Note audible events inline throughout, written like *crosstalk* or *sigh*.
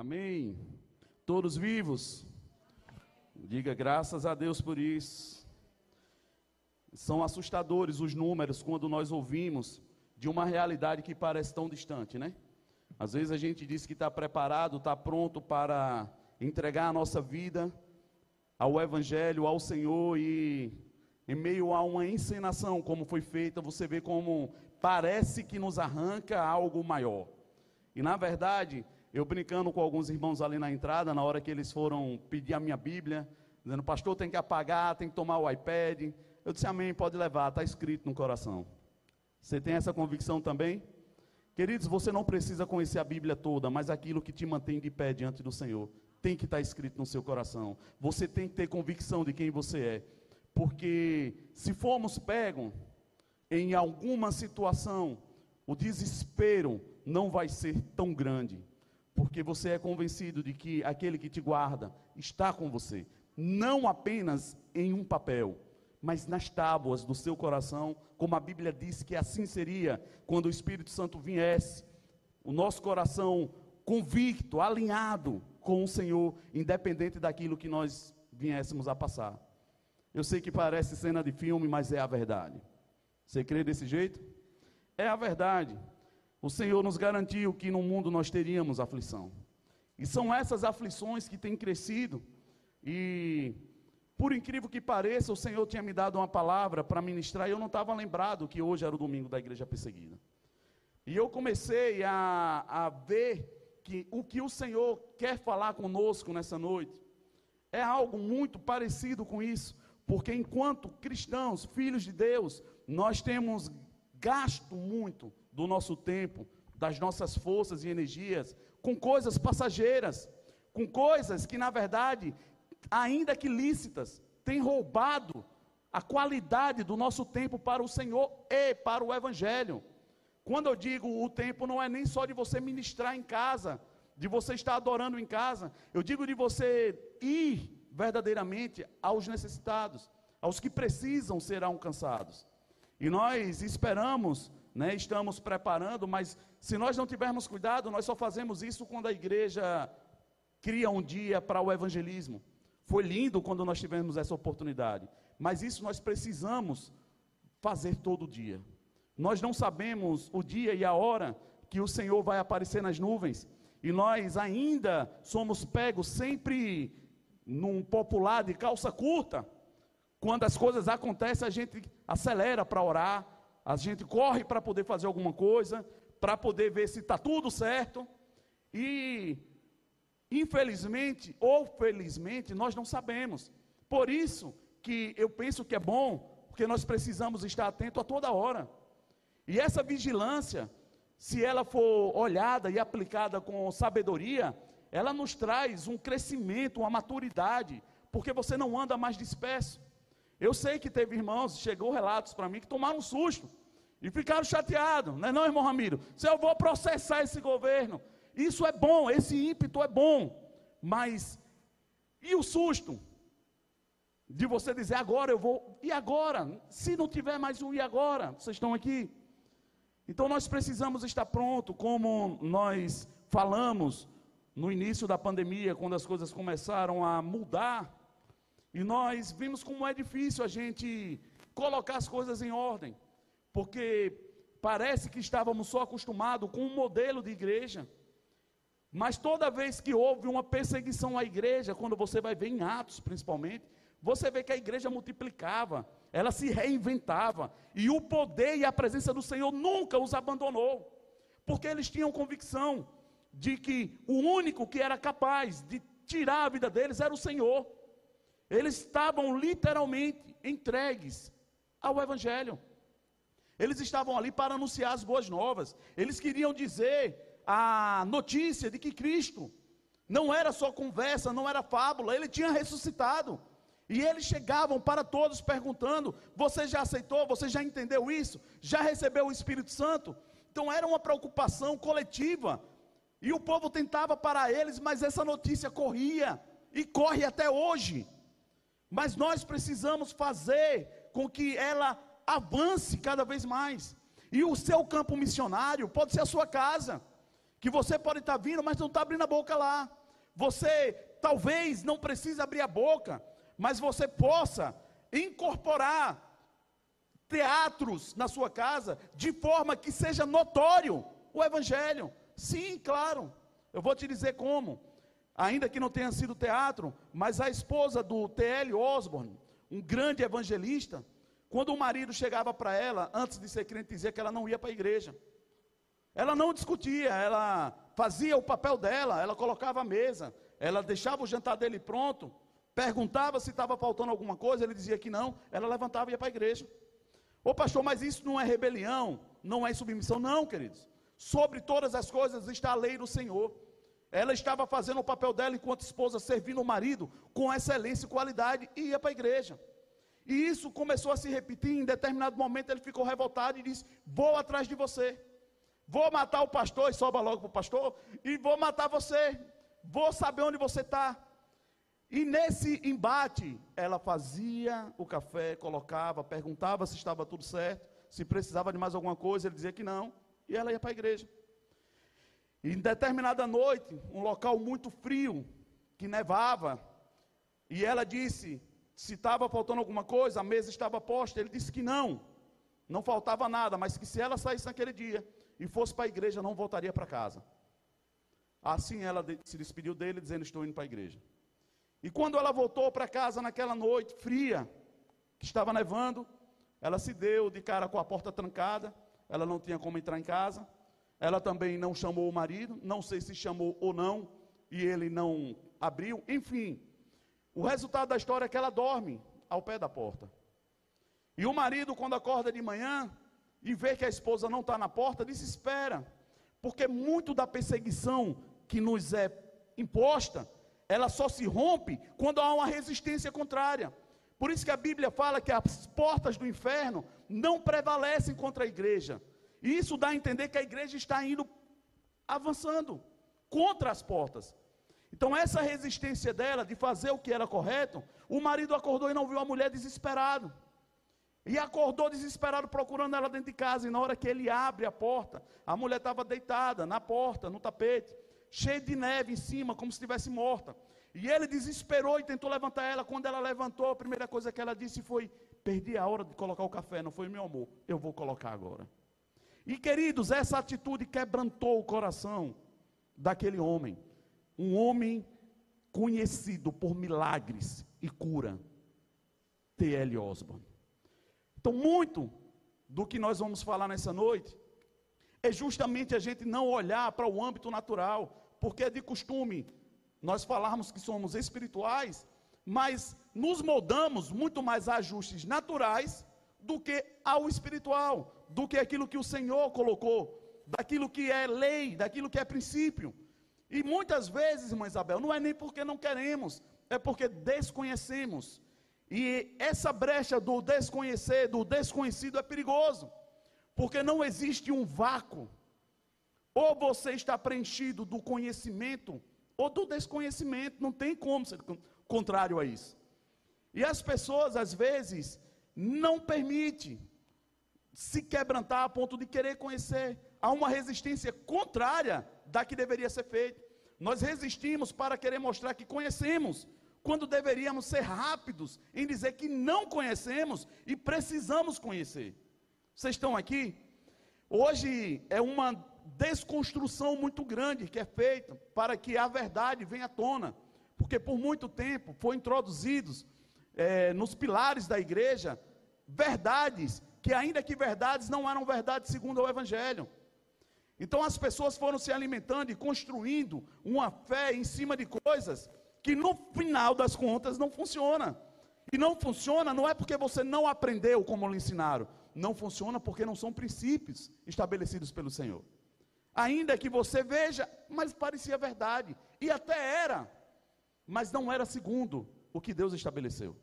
Amém. Todos vivos. Diga graças a Deus por isso. São assustadores os números quando nós ouvimos de uma realidade que parece tão distante, né? Às vezes a gente diz que está preparado, está pronto para entregar a nossa vida ao Evangelho, ao Senhor e em meio a uma encenação como foi feita, você vê como parece que nos arranca algo maior. E na verdade, eu brincando com alguns irmãos ali na entrada, na hora que eles foram pedir a minha Bíblia, dizendo, pastor, tem que apagar, tem que tomar o iPad. Eu disse, amém, pode levar, está escrito no coração. Você tem essa convicção também? Queridos, você não precisa conhecer a Bíblia toda, mas aquilo que te mantém de pé diante do Senhor tem que estar escrito no seu coração. Você tem que ter convicção de quem você é. Porque se formos pegos em alguma situação, o desespero não vai ser tão grande. Porque você é convencido de que aquele que te guarda está com você. Não apenas em um papel, mas nas tábuas do seu coração, como a Bíblia diz que assim seria quando o Espírito Santo viesse. O nosso coração convicto, alinhado com o Senhor, independente daquilo que nós viéssemos a passar. Eu sei que parece cena de filme, mas é a verdade. Você crê desse jeito? É a verdade. O Senhor nos garantiu que no mundo nós teríamos aflição. E são essas aflições que têm crescido. E, por incrível que pareça, o Senhor tinha me dado uma palavra para ministrar e eu não estava lembrado que hoje era o domingo da igreja perseguida. E eu comecei a, a ver que o que o Senhor quer falar conosco nessa noite é algo muito parecido com isso, porque enquanto cristãos, filhos de Deus, nós temos gasto muito do nosso tempo, das nossas forças e energias com coisas passageiras, com coisas que na verdade, ainda que lícitas, têm roubado a qualidade do nosso tempo para o Senhor e para o evangelho. Quando eu digo o tempo, não é nem só de você ministrar em casa, de você estar adorando em casa. Eu digo de você ir verdadeiramente aos necessitados, aos que precisam ser alcançados. E nós esperamos, né, estamos preparando, mas se nós não tivermos cuidado, nós só fazemos isso quando a igreja cria um dia para o evangelismo. Foi lindo quando nós tivemos essa oportunidade, mas isso nós precisamos fazer todo dia. Nós não sabemos o dia e a hora que o Senhor vai aparecer nas nuvens, e nós ainda somos pegos sempre num popular de calça curta. Quando as coisas acontecem, a gente acelera para orar, a gente corre para poder fazer alguma coisa, para poder ver se está tudo certo. E, infelizmente ou felizmente, nós não sabemos. Por isso que eu penso que é bom, porque nós precisamos estar atento a toda hora. E essa vigilância, se ela for olhada e aplicada com sabedoria, ela nos traz um crescimento, uma maturidade, porque você não anda mais disperso. Eu sei que teve irmãos, chegou relatos para mim que tomaram um susto e ficaram chateados, não é não, irmão Ramiro? Se eu vou processar esse governo, isso é bom, esse ímpeto é bom, mas e o susto? De você dizer agora eu vou, e agora? Se não tiver mais um e agora? Vocês estão aqui? Então nós precisamos estar pronto, como nós falamos no início da pandemia, quando as coisas começaram a mudar, e nós vimos como é difícil a gente colocar as coisas em ordem, porque parece que estávamos só acostumados com um modelo de igreja, mas toda vez que houve uma perseguição à igreja, quando você vai ver em Atos principalmente, você vê que a igreja multiplicava, ela se reinventava, e o poder e a presença do Senhor nunca os abandonou, porque eles tinham convicção de que o único que era capaz de tirar a vida deles era o Senhor. Eles estavam literalmente entregues ao Evangelho. Eles estavam ali para anunciar as boas novas. Eles queriam dizer a notícia de que Cristo não era só conversa, não era fábula, ele tinha ressuscitado. E eles chegavam para todos perguntando: Você já aceitou? Você já entendeu isso? Já recebeu o Espírito Santo? Então era uma preocupação coletiva. E o povo tentava para eles, mas essa notícia corria e corre até hoje. Mas nós precisamos fazer com que ela avance cada vez mais. E o seu campo missionário pode ser a sua casa. Que você pode estar vindo, mas não está abrindo a boca lá. Você talvez não precise abrir a boca, mas você possa incorporar teatros na sua casa de forma que seja notório o evangelho. Sim, claro. Eu vou te dizer como. Ainda que não tenha sido teatro, mas a esposa do T.L. Osborne, um grande evangelista, quando o marido chegava para ela, antes de ser crente, dizia que ela não ia para a igreja. Ela não discutia, ela fazia o papel dela, ela colocava a mesa, ela deixava o jantar dele pronto, perguntava se estava faltando alguma coisa, ele dizia que não, ela levantava e ia para a igreja. Ô pastor, mas isso não é rebelião, não é submissão, não, queridos. Sobre todas as coisas está a lei do Senhor. Ela estava fazendo o papel dela enquanto esposa, servindo o marido com excelência e qualidade e ia para a igreja. E isso começou a se repetir. Em determinado momento ele ficou revoltado e disse: Vou atrás de você. Vou matar o pastor, e soba logo para o pastor, e vou matar você. Vou saber onde você está. E nesse embate, ela fazia o café, colocava, perguntava se estava tudo certo, se precisava de mais alguma coisa, ele dizia que não, e ela ia para a igreja. E em determinada noite, um local muito frio, que nevava, e ela disse: se estava faltando alguma coisa, a mesa estava posta. Ele disse que não, não faltava nada, mas que se ela saísse naquele dia e fosse para a igreja, não voltaria para casa. Assim ela se despediu dele, dizendo: Estou indo para a igreja. E quando ela voltou para casa naquela noite fria, que estava nevando, ela se deu de cara com a porta trancada, ela não tinha como entrar em casa. Ela também não chamou o marido, não sei se chamou ou não, e ele não abriu, enfim. O resultado da história é que ela dorme ao pé da porta. E o marido, quando acorda de manhã e vê que a esposa não está na porta, desespera. Porque muito da perseguição que nos é imposta, ela só se rompe quando há uma resistência contrária. Por isso que a Bíblia fala que as portas do inferno não prevalecem contra a igreja. E isso dá a entender que a igreja está indo avançando contra as portas. Então, essa resistência dela de fazer o que era correto, o marido acordou e não viu a mulher desesperado. E acordou desesperado procurando ela dentro de casa. E na hora que ele abre a porta, a mulher estava deitada na porta, no tapete, cheia de neve em cima, como se estivesse morta. E ele desesperou e tentou levantar ela. Quando ela levantou, a primeira coisa que ela disse foi: Perdi a hora de colocar o café, não foi meu amor, eu vou colocar agora. E queridos, essa atitude quebrantou o coração daquele homem um homem conhecido por milagres e cura, T.L. Osborne. Então, muito do que nós vamos falar nessa noite é justamente a gente não olhar para o âmbito natural, porque é de costume nós falarmos que somos espirituais, mas nos moldamos muito mais a ajustes naturais do que ao espiritual, do que aquilo que o Senhor colocou, daquilo que é lei, daquilo que é princípio. E muitas vezes, irmã Isabel, não é nem porque não queremos, é porque desconhecemos. E essa brecha do desconhecer, do desconhecido é perigoso, porque não existe um vácuo. Ou você está preenchido do conhecimento ou do desconhecimento, não tem como ser contrário a isso. E as pessoas às vezes não permitem se quebrantar a ponto de querer conhecer. Há uma resistência contrária da que deveria ser feito. Nós resistimos para querer mostrar que conhecemos, quando deveríamos ser rápidos em dizer que não conhecemos e precisamos conhecer. Vocês estão aqui? Hoje é uma desconstrução muito grande que é feita para que a verdade venha à tona, porque por muito tempo foi introduzidos é, nos pilares da igreja verdades que ainda que verdades não eram verdades segundo o Evangelho. Então as pessoas foram se alimentando e construindo uma fé em cima de coisas que no final das contas não funciona. E não funciona não é porque você não aprendeu como lhe ensinaram, não funciona porque não são princípios estabelecidos pelo Senhor. Ainda que você veja, mas parecia verdade, e até era, mas não era segundo o que Deus estabeleceu.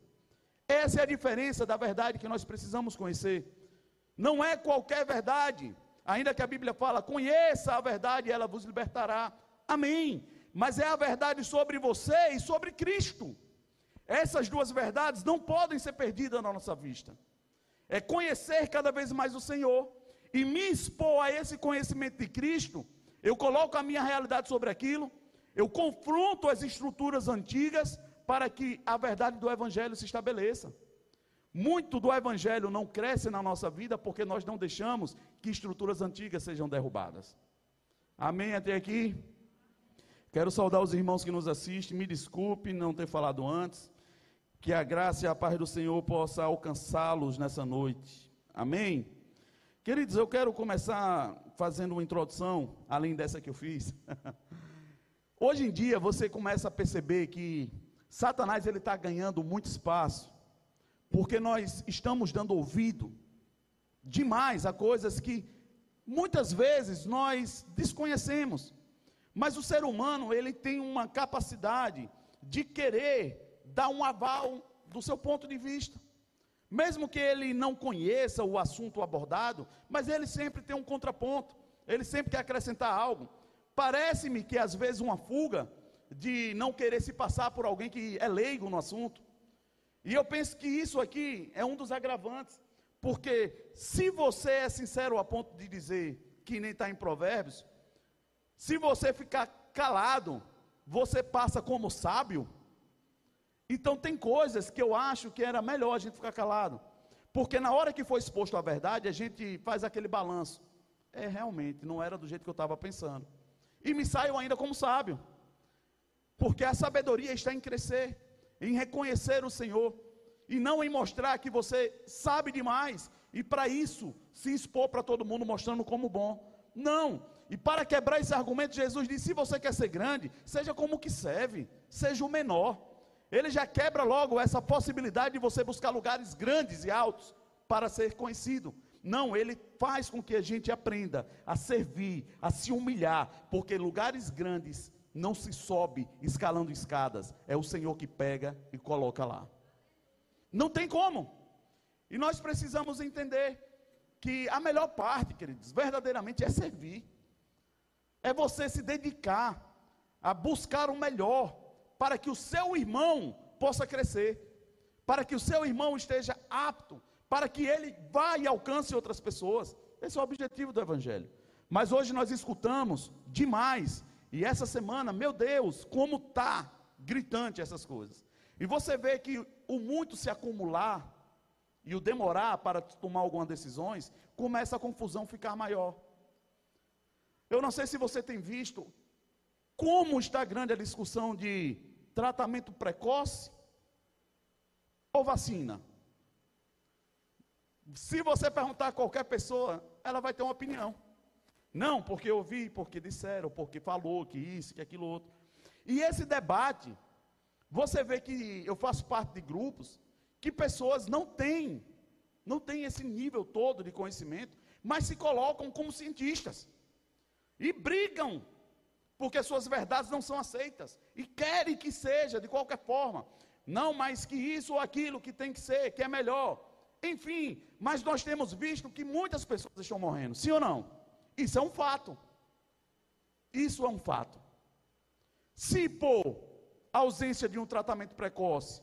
Essa é a diferença da verdade que nós precisamos conhecer. Não é qualquer verdade, Ainda que a Bíblia fala, conheça a verdade e ela vos libertará. Amém. Mas é a verdade sobre você e sobre Cristo. Essas duas verdades não podem ser perdidas na nossa vista. É conhecer cada vez mais o Senhor e me expor a esse conhecimento de Cristo. eu coloco a minha realidade sobre aquilo, eu confronto as estruturas antigas para que a verdade do Evangelho se estabeleça. Muito do Evangelho não cresce na nossa vida porque nós não deixamos que estruturas antigas sejam derrubadas. Amém até aqui? Quero saudar os irmãos que nos assistem, me desculpe não ter falado antes. Que a graça e a paz do Senhor possa alcançá-los nessa noite. Amém? Queridos, eu quero começar fazendo uma introdução, além dessa que eu fiz. *laughs* Hoje em dia você começa a perceber que Satanás ele está ganhando muito espaço, porque nós estamos dando ouvido demais a coisas que muitas vezes nós desconhecemos. Mas o ser humano ele tem uma capacidade de querer dar um aval do seu ponto de vista. Mesmo que ele não conheça o assunto abordado, mas ele sempre tem um contraponto, ele sempre quer acrescentar algo. Parece-me que às vezes uma fuga de não querer se passar por alguém que é leigo no assunto. E eu penso que isso aqui é um dos agravantes, porque se você é sincero a ponto de dizer que nem está em Provérbios, se você ficar calado, você passa como sábio. Então tem coisas que eu acho que era melhor a gente ficar calado. Porque na hora que foi exposto a verdade, a gente faz aquele balanço. É, realmente, não era do jeito que eu estava pensando. E me saio ainda como sábio. Porque a sabedoria está em crescer, em reconhecer o Senhor. E não em mostrar que você sabe demais. E para isso, se expor para todo mundo mostrando como bom. Não. E para quebrar esse argumento, Jesus disse: se você quer ser grande, seja como que serve, seja o menor. Ele já quebra logo essa possibilidade de você buscar lugares grandes e altos para ser conhecido. Não, ele faz com que a gente aprenda a servir, a se humilhar, porque lugares grandes não se sobe escalando escadas, é o Senhor que pega e coloca lá. Não tem como. E nós precisamos entender que a melhor parte, queridos, verdadeiramente é servir. É você se dedicar a buscar o melhor para que o seu irmão possa crescer, para que o seu irmão esteja apto, para que ele vá e alcance outras pessoas. Esse é o objetivo do Evangelho. Mas hoje nós escutamos demais, e essa semana, meu Deus, como está gritante essas coisas. E você vê que o muito se acumular e o demorar para tomar algumas decisões, começa a confusão ficar maior. Eu não sei se você tem visto como está grande a discussão de tratamento precoce ou vacina? Se você perguntar a qualquer pessoa, ela vai ter uma opinião. Não, porque eu vi, porque disseram, porque falou, que isso, que aquilo outro. E esse debate, você vê que eu faço parte de grupos que pessoas não têm, não têm esse nível todo de conhecimento, mas se colocam como cientistas. E brigam porque suas verdades não são aceitas e querem que seja de qualquer forma. Não, mas que isso ou aquilo que tem que ser, que é melhor. Enfim, mas nós temos visto que muitas pessoas estão morrendo, sim ou não? Isso é um fato. Isso é um fato. Se por ausência de um tratamento precoce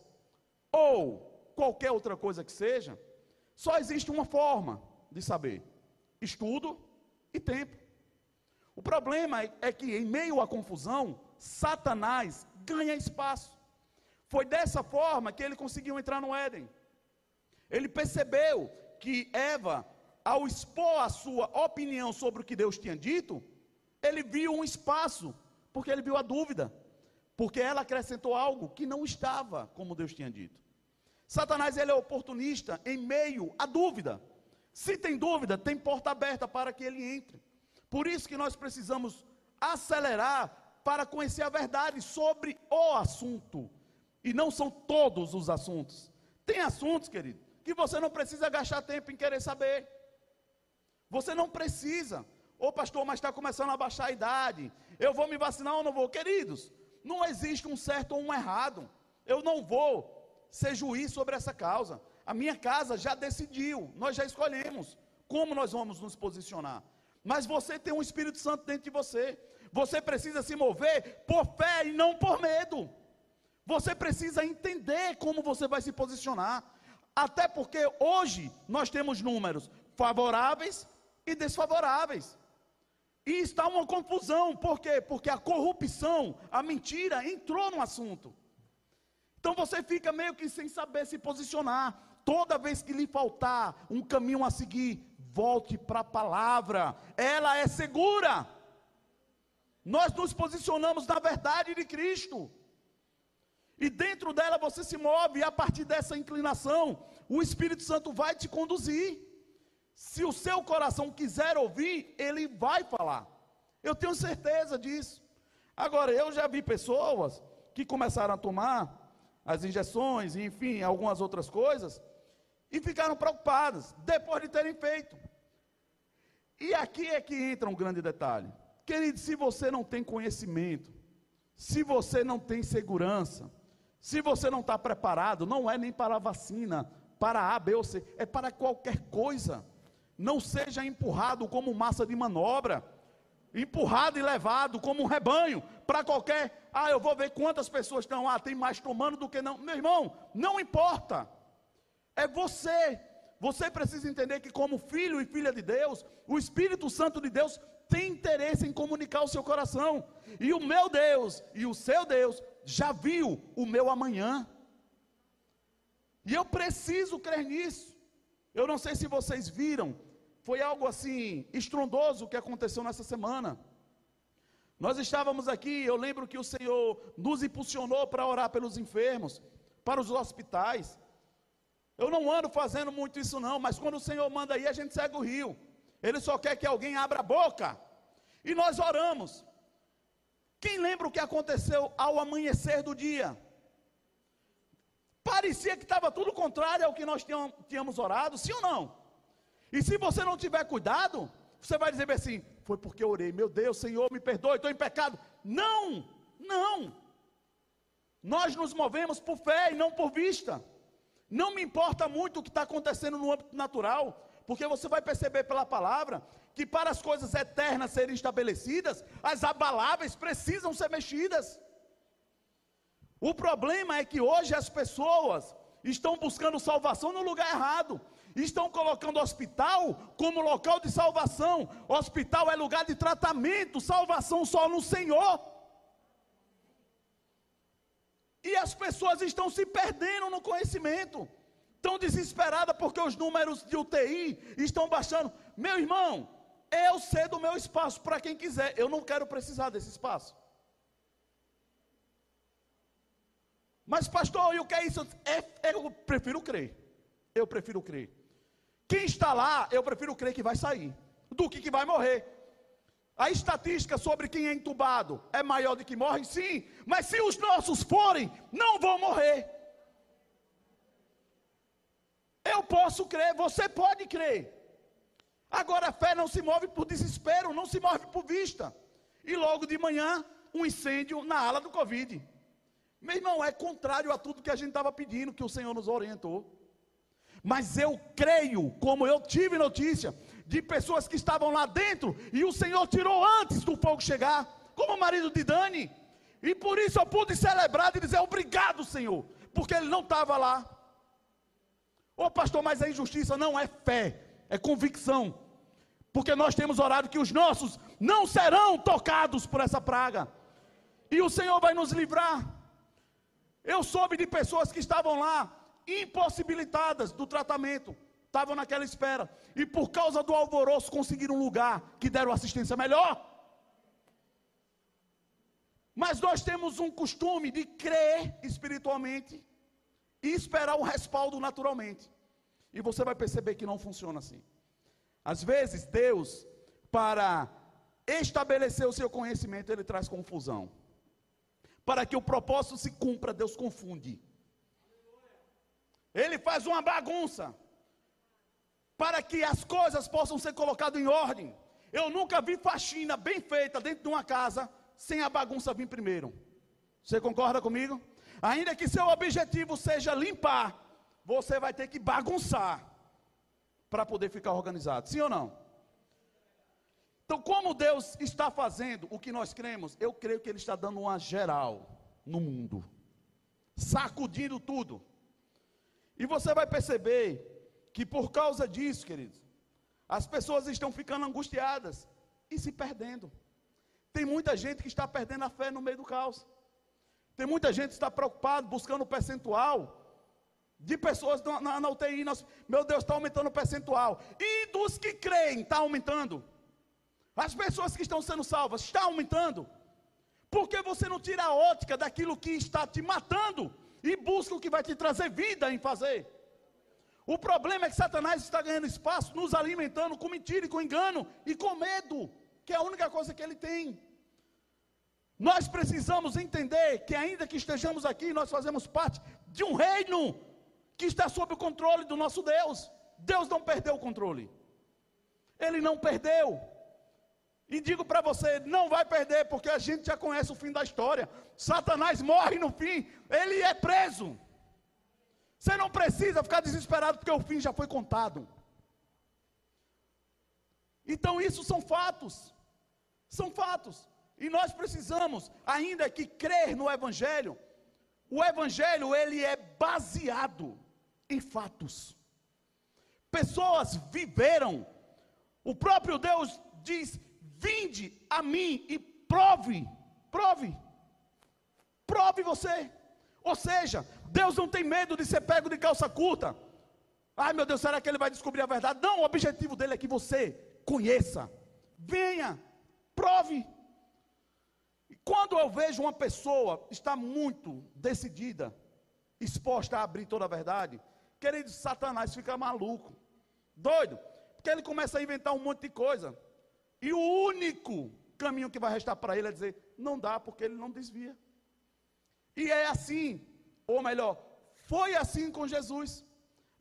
ou qualquer outra coisa que seja, só existe uma forma de saber: estudo e tempo. O problema é que, em meio à confusão, Satanás ganha espaço. Foi dessa forma que ele conseguiu entrar no Éden. Ele percebeu que Eva, ao expor a sua opinião sobre o que Deus tinha dito, ele viu um espaço, porque ele viu a dúvida, porque ela acrescentou algo que não estava como Deus tinha dito. Satanás ele é oportunista em meio à dúvida. Se tem dúvida, tem porta aberta para que ele entre. Por isso que nós precisamos acelerar para conhecer a verdade sobre o assunto. E não são todos os assuntos. Tem assuntos, querido, que você não precisa gastar tempo em querer saber. Você não precisa. Ô pastor, mas está começando a baixar a idade. Eu vou me vacinar ou não vou? Queridos, não existe um certo ou um errado. Eu não vou ser juiz sobre essa causa. A minha casa já decidiu, nós já escolhemos como nós vamos nos posicionar. Mas você tem um Espírito Santo dentro de você. Você precisa se mover por fé e não por medo. Você precisa entender como você vai se posicionar. Até porque hoje nós temos números favoráveis e desfavoráveis. E está uma confusão, por quê? Porque a corrupção, a mentira entrou no assunto. Então você fica meio que sem saber se posicionar. Toda vez que lhe faltar um caminho a seguir, volte para a palavra, ela é segura. Nós nos posicionamos na verdade de Cristo. E dentro dela você se move, e a partir dessa inclinação, o Espírito Santo vai te conduzir. Se o seu coração quiser ouvir, ele vai falar. Eu tenho certeza disso. Agora, eu já vi pessoas que começaram a tomar as injeções, enfim, algumas outras coisas, e ficaram preocupadas depois de terem feito. E aqui é que entra um grande detalhe. Querido, se você não tem conhecimento, se você não tem segurança, se você não está preparado, não é nem para a vacina, para A, B ou C, é para qualquer coisa. Não seja empurrado como massa de manobra, empurrado e levado como um rebanho para qualquer. Ah, eu vou ver quantas pessoas estão. Ah, tem mais tomando do que não. Meu irmão, não importa. É você. Você precisa entender que, como filho e filha de Deus, o Espírito Santo de Deus tem interesse em comunicar o seu coração. E o meu Deus e o seu Deus já viu o meu amanhã. E eu preciso crer nisso. Eu não sei se vocês viram, foi algo assim estrondoso que aconteceu nessa semana. Nós estávamos aqui, eu lembro que o Senhor nos impulsionou para orar pelos enfermos, para os hospitais. Eu não ando fazendo muito isso não, mas quando o Senhor manda aí, a gente segue o rio. Ele só quer que alguém abra a boca. E nós oramos. Quem lembra o que aconteceu ao amanhecer do dia? Parecia que estava tudo contrário ao que nós tínhamos orado, sim ou não? E se você não tiver cuidado, você vai dizer assim: foi porque eu orei, meu Deus, Senhor, me perdoe, estou em pecado. Não, não. Nós nos movemos por fé e não por vista. Não me importa muito o que está acontecendo no âmbito natural, porque você vai perceber pela palavra que para as coisas eternas serem estabelecidas, as abaláveis precisam ser mexidas. O problema é que hoje as pessoas estão buscando salvação no lugar errado. Estão colocando hospital como local de salvação. Hospital é lugar de tratamento, salvação só no Senhor. E as pessoas estão se perdendo no conhecimento. Estão desesperadas porque os números de UTI estão baixando. Meu irmão, eu cedo o meu espaço para quem quiser. Eu não quero precisar desse espaço. Mas, pastor, e o que é isso? É, eu prefiro crer. Eu prefiro crer. Quem está lá, eu prefiro crer que vai sair, do que que vai morrer. A estatística sobre quem é entubado é maior do que morre, sim, mas se os nossos forem, não vão morrer. Eu posso crer, você pode crer. Agora a fé não se move por desespero, não se move por vista. E logo de manhã, um incêndio na ala do Covid. Meu irmão, é contrário a tudo que a gente estava pedindo, que o Senhor nos orientou. Mas eu creio, como eu tive notícia, de pessoas que estavam lá dentro e o Senhor tirou antes do fogo chegar, como o marido de Dani. E por isso eu pude celebrar e dizer obrigado, Senhor, porque ele não estava lá. Ô pastor, mas a injustiça não é fé, é convicção porque nós temos orado que os nossos não serão tocados por essa praga, e o Senhor vai nos livrar. Eu soube de pessoas que estavam lá, impossibilitadas do tratamento, estavam naquela espera, e por causa do alvoroço conseguiram um lugar que deram assistência melhor. Mas nós temos um costume de crer espiritualmente e esperar o respaldo naturalmente. E você vai perceber que não funciona assim. Às vezes, Deus, para estabelecer o seu conhecimento, ele traz confusão. Para que o propósito se cumpra, Deus confunde. Ele faz uma bagunça. Para que as coisas possam ser colocadas em ordem. Eu nunca vi faxina bem feita dentro de uma casa sem a bagunça vir primeiro. Você concorda comigo? Ainda que seu objetivo seja limpar, você vai ter que bagunçar para poder ficar organizado. Sim ou não? Então, como Deus está fazendo o que nós cremos, eu creio que Ele está dando uma geral no mundo, sacudindo tudo. E você vai perceber que por causa disso, queridos, as pessoas estão ficando angustiadas, e se perdendo. Tem muita gente que está perdendo a fé no meio do caos. Tem muita gente que está preocupado, buscando percentual de pessoas na, na UTI. Nós, meu Deus, está aumentando o percentual. E dos que creem, está aumentando. As pessoas que estão sendo salvas, está aumentando. Porque você não tira a ótica daquilo que está te matando e busca o que vai te trazer vida em fazer. O problema é que Satanás está ganhando espaço, nos alimentando com mentira e com engano e com medo, que é a única coisa que ele tem. Nós precisamos entender que, ainda que estejamos aqui, nós fazemos parte de um reino que está sob o controle do nosso Deus. Deus não perdeu o controle, Ele não perdeu. E digo para você, não vai perder, porque a gente já conhece o fim da história. Satanás morre no fim, ele é preso. Você não precisa ficar desesperado, porque o fim já foi contado. Então, isso são fatos. São fatos. E nós precisamos, ainda que crer no Evangelho, o Evangelho ele é baseado em fatos. Pessoas viveram, o próprio Deus diz: Vinde a mim e prove, prove, prove você. Ou seja, Deus não tem medo de ser pego de calça curta. Ai meu Deus, será que ele vai descobrir a verdade? Não, o objetivo dele é que você conheça, venha, prove. E quando eu vejo uma pessoa está muito decidida, exposta a abrir toda a verdade, querido, Satanás fica maluco, doido, porque ele começa a inventar um monte de coisa. E o único caminho que vai restar para ele é dizer: não dá, porque ele não desvia. E é assim, ou melhor, foi assim com Jesus.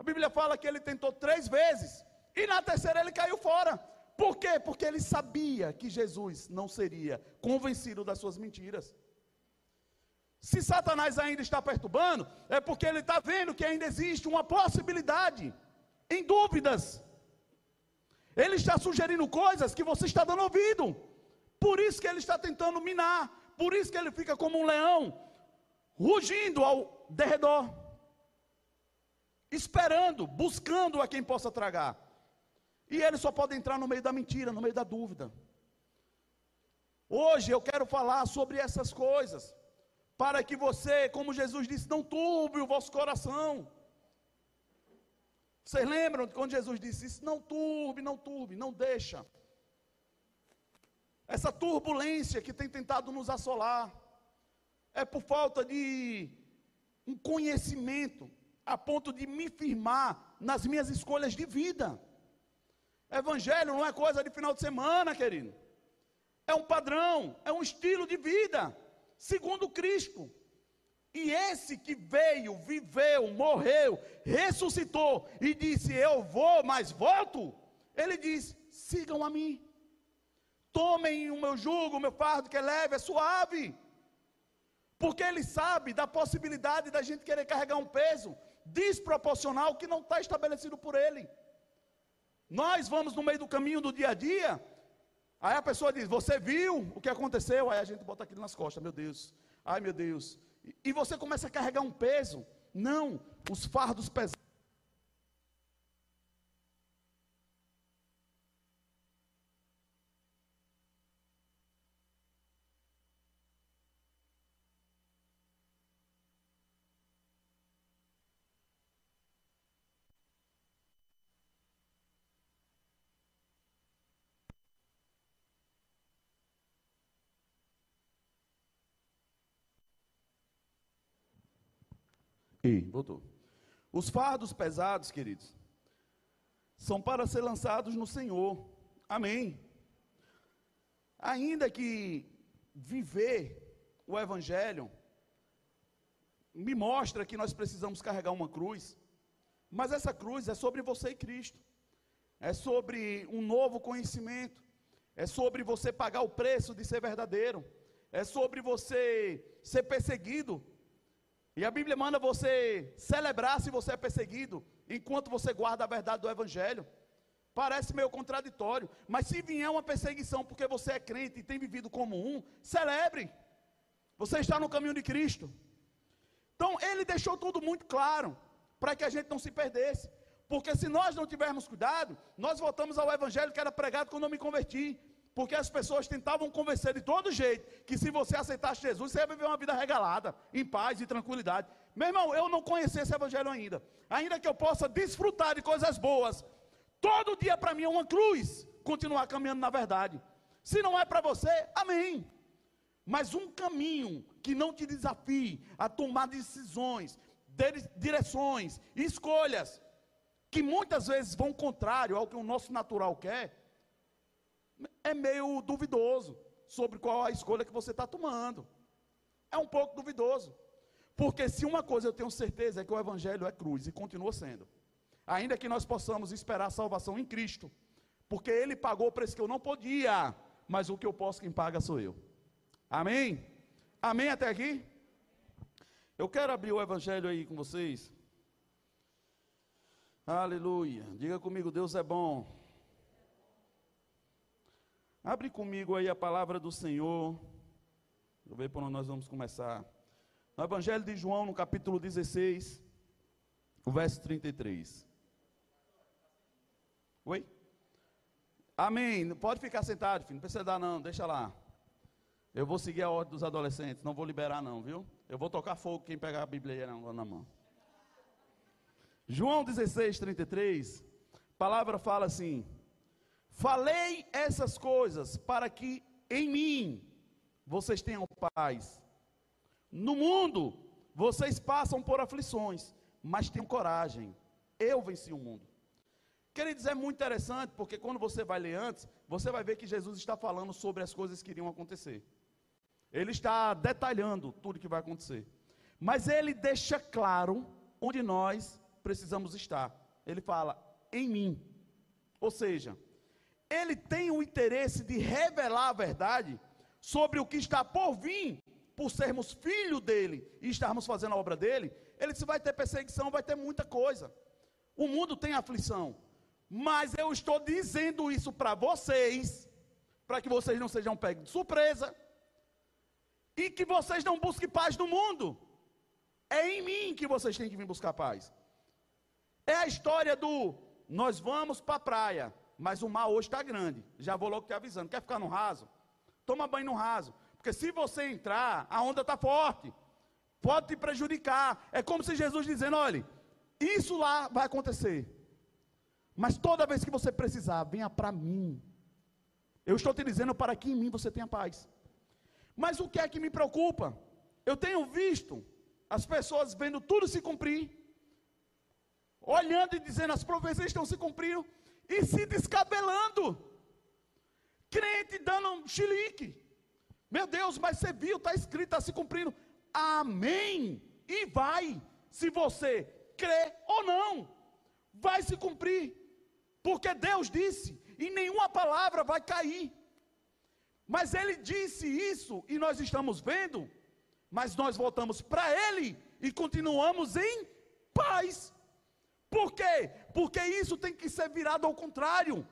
A Bíblia fala que ele tentou três vezes, e na terceira ele caiu fora. Por quê? Porque ele sabia que Jesus não seria convencido das suas mentiras. Se Satanás ainda está perturbando, é porque ele está vendo que ainda existe uma possibilidade, em dúvidas. Ele está sugerindo coisas que você está dando ouvido. Por isso que ele está tentando minar. Por isso que ele fica como um leão, rugindo ao derredor, esperando, buscando a quem possa tragar. E ele só pode entrar no meio da mentira, no meio da dúvida. Hoje eu quero falar sobre essas coisas, para que você, como Jesus disse, não turbe o vosso coração. Vocês lembram de quando Jesus disse isso? Não turbe, não turbe, não deixa. Essa turbulência que tem tentado nos assolar é por falta de um conhecimento a ponto de me firmar nas minhas escolhas de vida. Evangelho não é coisa de final de semana, querido. É um padrão, é um estilo de vida, segundo Cristo. E esse que veio, viveu, morreu, ressuscitou e disse: Eu vou, mas volto. Ele diz: Sigam a mim. Tomem o meu jugo, o meu fardo que é leve, é suave. Porque ele sabe da possibilidade da gente querer carregar um peso desproporcional que não está estabelecido por ele. Nós vamos no meio do caminho do dia a dia. Aí a pessoa diz: Você viu o que aconteceu? Aí a gente bota aquilo nas costas, meu Deus. Ai meu Deus, e você começa a carregar um peso. Não, os fardos pesados. E voltou. Os fardos pesados, queridos, são para ser lançados no Senhor. Amém. Ainda que viver o Evangelho me mostra que nós precisamos carregar uma cruz, mas essa cruz é sobre você e Cristo, é sobre um novo conhecimento, é sobre você pagar o preço de ser verdadeiro, é sobre você ser perseguido e a Bíblia manda você celebrar se você é perseguido, enquanto você guarda a verdade do Evangelho. Parece meio contraditório, mas se vier uma perseguição porque você é crente e tem vivido como um, celebre. Você está no caminho de Cristo. Então, ele deixou tudo muito claro, para que a gente não se perdesse. Porque se nós não tivermos cuidado, nós voltamos ao Evangelho que era pregado quando eu me converti. Porque as pessoas tentavam convencer de todo jeito que se você aceitasse Jesus, você ia viver uma vida regalada, em paz e tranquilidade. Meu irmão, eu não conheci esse evangelho ainda. Ainda que eu possa desfrutar de coisas boas, todo dia para mim é uma cruz continuar caminhando na verdade. Se não é para você, amém. Mas um caminho que não te desafie a tomar decisões, direções, escolhas, que muitas vezes vão contrário ao que o nosso natural quer, é meio duvidoso sobre qual a escolha que você está tomando. É um pouco duvidoso. Porque se uma coisa eu tenho certeza é que o Evangelho é cruz e continua sendo. Ainda que nós possamos esperar salvação em Cristo, porque Ele pagou o preço que eu não podia, mas o que eu posso, quem paga sou eu. Amém? Amém até aqui? Eu quero abrir o Evangelho aí com vocês. Aleluia. Diga comigo, Deus é bom. Abre comigo aí a palavra do Senhor. Eu ver por onde nós vamos começar. No Evangelho de João, no capítulo 16, o verso 33. Oi? Amém. Pode ficar sentado, filho. Não precisa dar, não. Deixa lá. Eu vou seguir a ordem dos adolescentes. Não vou liberar, não, viu? Eu vou tocar fogo quem pegar a Bíblia na mão. João 16, 33. A palavra fala assim: Falei essas coisas para que em mim vocês tenham paz. No mundo vocês passam por aflições, mas tenham coragem. Eu venci o mundo. Queridos, é muito interessante, porque quando você vai ler antes, você vai ver que Jesus está falando sobre as coisas que iriam acontecer. Ele está detalhando tudo que vai acontecer. Mas ele deixa claro onde nós precisamos estar. Ele fala, em mim. Ou seja, ele tem o interesse de revelar a verdade sobre o que está por vir, por sermos filho dele e estarmos fazendo a obra dele. Ele disse: vai ter perseguição, vai ter muita coisa. O mundo tem aflição. Mas eu estou dizendo isso para vocês, para que vocês não sejam pegos de surpresa e que vocês não busquem paz no mundo. É em mim que vocês têm que vir buscar paz. É a história do nós vamos para a praia. Mas o mar hoje está grande. Já vou logo te avisando. Quer ficar no raso? Toma banho no raso. Porque se você entrar, a onda está forte. Pode te prejudicar. É como se Jesus dizendo: olha, isso lá vai acontecer. Mas toda vez que você precisar, venha para mim. Eu estou te dizendo para que em mim você tenha paz. Mas o que é que me preocupa? Eu tenho visto as pessoas vendo tudo se cumprir, olhando e dizendo as profecias estão se cumprindo, e se descabelando. Crente dando um chilique. Meu Deus, mas você viu, está escrito, está se cumprindo. Amém. E vai, se você crê ou não, vai se cumprir. Porque Deus disse, e nenhuma palavra vai cair. Mas Ele disse isso, e nós estamos vendo, mas nós voltamos para Ele e continuamos em paz. Por quê? Porque isso tem que ser virado ao contrário.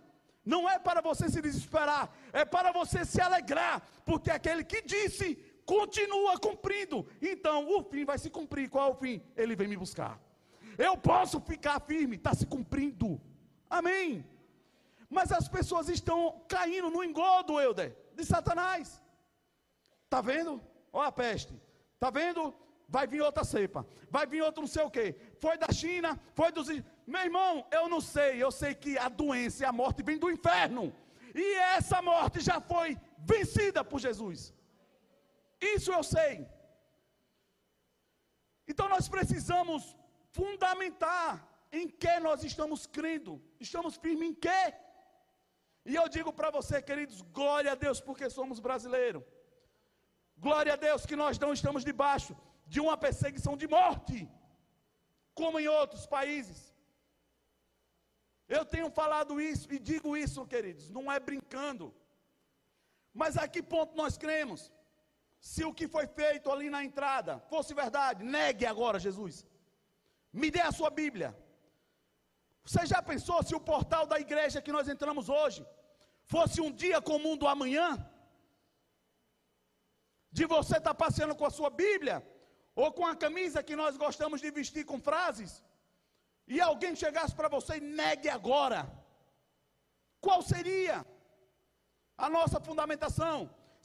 Não é para você se desesperar, é para você se alegrar, porque aquele que disse continua cumprindo. Então o fim vai se cumprir. Qual é o fim? Ele vem me buscar. Eu posso ficar firme, está se cumprindo. Amém. Mas as pessoas estão caindo no engodo, Euder, de Satanás. Está vendo? Olha a peste. Está vendo? Vai vir outra cepa, vai vir outro não sei o que. Foi da China, foi dos. Meu irmão, eu não sei, eu sei que a doença e a morte vem do inferno. E essa morte já foi vencida por Jesus. Isso eu sei. Então nós precisamos fundamentar em que nós estamos crendo. Estamos firmes em quê? E eu digo para você, queridos, glória a Deus, porque somos brasileiros. Glória a Deus que nós não estamos debaixo de uma perseguição de morte, como em outros países. Eu tenho falado isso e digo isso, queridos, não é brincando. Mas a que ponto nós cremos? Se o que foi feito ali na entrada fosse verdade, negue agora, Jesus. Me dê a sua Bíblia. Você já pensou se o portal da igreja que nós entramos hoje fosse um dia comum do amanhã? De você estar tá passeando com a sua Bíblia ou com a camisa que nós gostamos de vestir com frases, e alguém chegasse para você e negue agora, qual seria? a nossa fundamentação?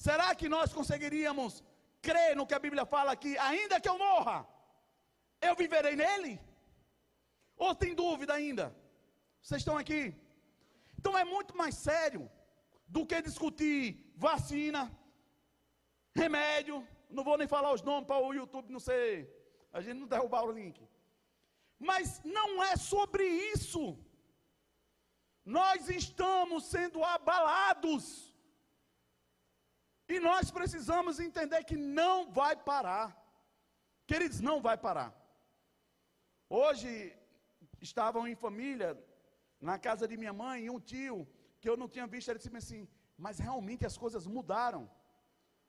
Será que nós conseguiríamos crer no que a Bíblia fala aqui, ainda que eu morra, eu viverei nele? Ou tem dúvida ainda? Vocês estão aqui? Então é muito mais sério do que discutir vacina, remédio. Não vou nem falar os nomes para o YouTube não ser, a gente não derrubar o link. Mas não é sobre isso. Nós estamos sendo abalados. E nós precisamos entender que não vai parar. Queridos, não vai parar. Hoje estavam em família na casa de minha mãe e um tio que eu não tinha visto, ele disse assim: "Mas realmente as coisas mudaram.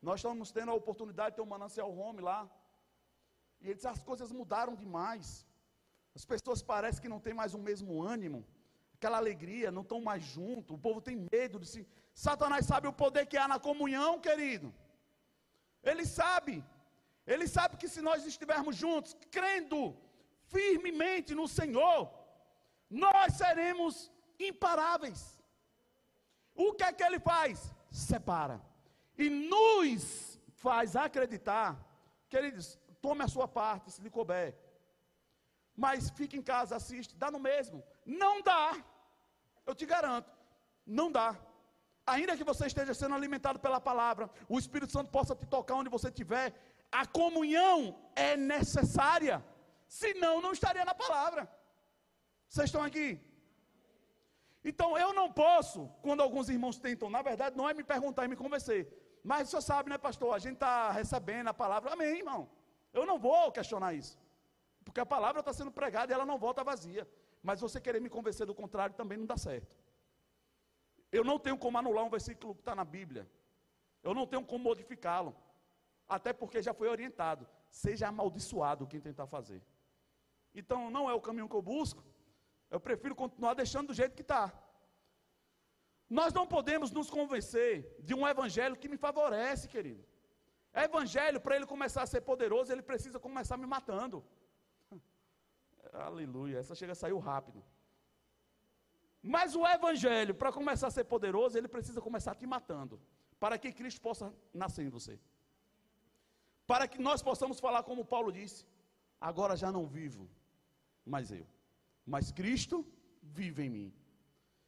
Nós estamos tendo a oportunidade de ter um manancial home lá. E ele disse: as coisas mudaram demais. As pessoas parecem que não têm mais o mesmo ânimo, aquela alegria, não estão mais juntos. O povo tem medo de se. Satanás sabe o poder que há na comunhão, querido. Ele sabe. Ele sabe que se nós estivermos juntos, crendo firmemente no Senhor, nós seremos imparáveis. O que é que ele faz? Separa. E nos faz acreditar, queridos, tome a sua parte, se lhe couber mas fica em casa, assiste, dá no mesmo. Não dá. Eu te garanto, não dá. Ainda que você esteja sendo alimentado pela palavra, o Espírito Santo possa te tocar onde você estiver, a comunhão é necessária. Senão, não estaria na palavra. Vocês estão aqui? Então, eu não posso, quando alguns irmãos tentam, na verdade, não é me perguntar e me convencer. Mas o senhor sabe, né, pastor? A gente está recebendo a palavra. Amém, irmão. Eu não vou questionar isso. Porque a palavra está sendo pregada e ela não volta vazia. Mas você querer me convencer do contrário também não dá certo. Eu não tenho como anular um versículo que está na Bíblia. Eu não tenho como modificá-lo. Até porque já foi orientado. Seja amaldiçoado quem tentar fazer. Então não é o caminho que eu busco. Eu prefiro continuar deixando do jeito que está. Nós não podemos nos convencer de um evangelho que me favorece, querido. Evangelho, para ele começar a ser poderoso, ele precisa começar me matando. *laughs* Aleluia, essa chega a sair rápido. Mas o evangelho, para começar a ser poderoso, ele precisa começar te matando, para que Cristo possa nascer em você. Para que nós possamos falar como Paulo disse: agora já não vivo, mas eu, mas Cristo vive em mim.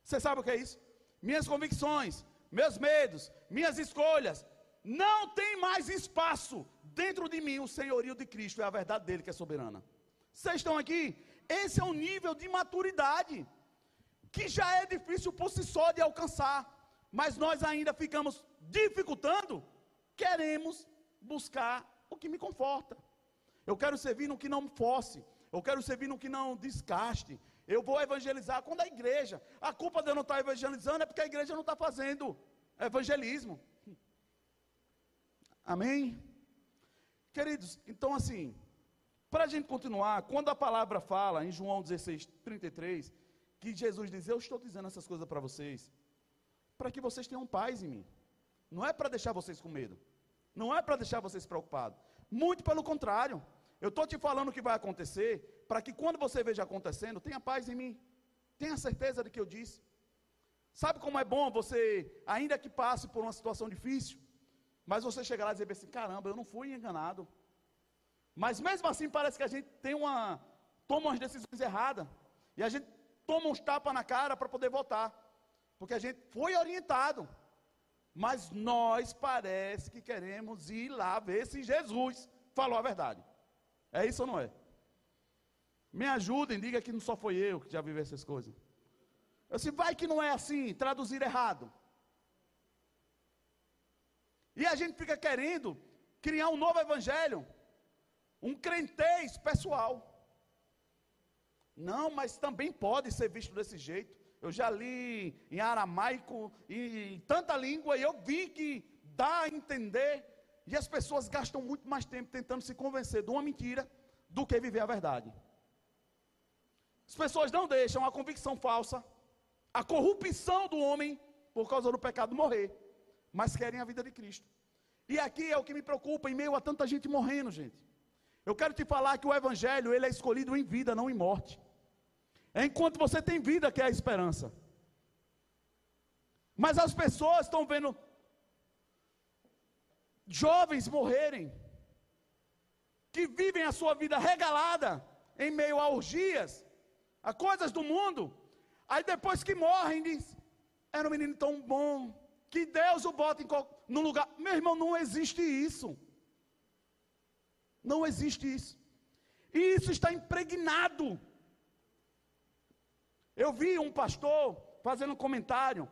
Você sabe o que é isso? Minhas convicções, meus medos, minhas escolhas, não tem mais espaço dentro de mim o senhorio de Cristo, é a verdade dele que é soberana. Vocês estão aqui? Esse é um nível de maturidade que já é difícil por si só de alcançar, mas nós ainda ficamos dificultando, queremos buscar o que me conforta. Eu quero servir no que não me fosse, eu quero servir no que não desgaste. Eu vou evangelizar quando a igreja. A culpa de eu não estar evangelizando é porque a igreja não está fazendo evangelismo. Amém? Queridos, então assim, para a gente continuar, quando a palavra fala em João 16, 33, que Jesus diz: Eu estou dizendo essas coisas para vocês, para que vocês tenham paz em mim. Não é para deixar vocês com medo. Não é para deixar vocês preocupados. Muito pelo contrário. Eu estou te falando o que vai acontecer, para que quando você veja acontecendo, tenha paz em mim. Tenha certeza de que eu disse. Sabe como é bom você, ainda que passe por uma situação difícil, mas você chegar lá e dizer assim: caramba, eu não fui enganado. Mas mesmo assim parece que a gente tem uma toma umas decisões erradas e a gente toma uns tapas na cara para poder votar, porque a gente foi orientado. Mas nós parece que queremos ir lá ver se Jesus falou a verdade. É isso ou não é? Me ajudem, diga que não só foi eu que já vivi essas coisas. Eu disse, vai que não é assim, traduzir errado. E a gente fica querendo criar um novo evangelho um crentez pessoal. Não, mas também pode ser visto desse jeito. Eu já li em aramaico e em tanta língua e eu vi que dá a entender. E as pessoas gastam muito mais tempo tentando se convencer de uma mentira do que viver a verdade. As pessoas não deixam a convicção falsa, a corrupção do homem por causa do pecado morrer, mas querem a vida de Cristo. E aqui é o que me preocupa em meio a tanta gente morrendo, gente. Eu quero te falar que o evangelho, ele é escolhido em vida, não em morte. É enquanto você tem vida que é a esperança. Mas as pessoas estão vendo jovens morrerem, que vivem a sua vida regalada em meio a orgias, a coisas do mundo. Aí depois que morrem, diz: era um menino tão bom, que Deus o bota em no lugar. Meu irmão, não existe isso. Não existe isso. E isso está impregnado. Eu vi um pastor fazendo um comentário.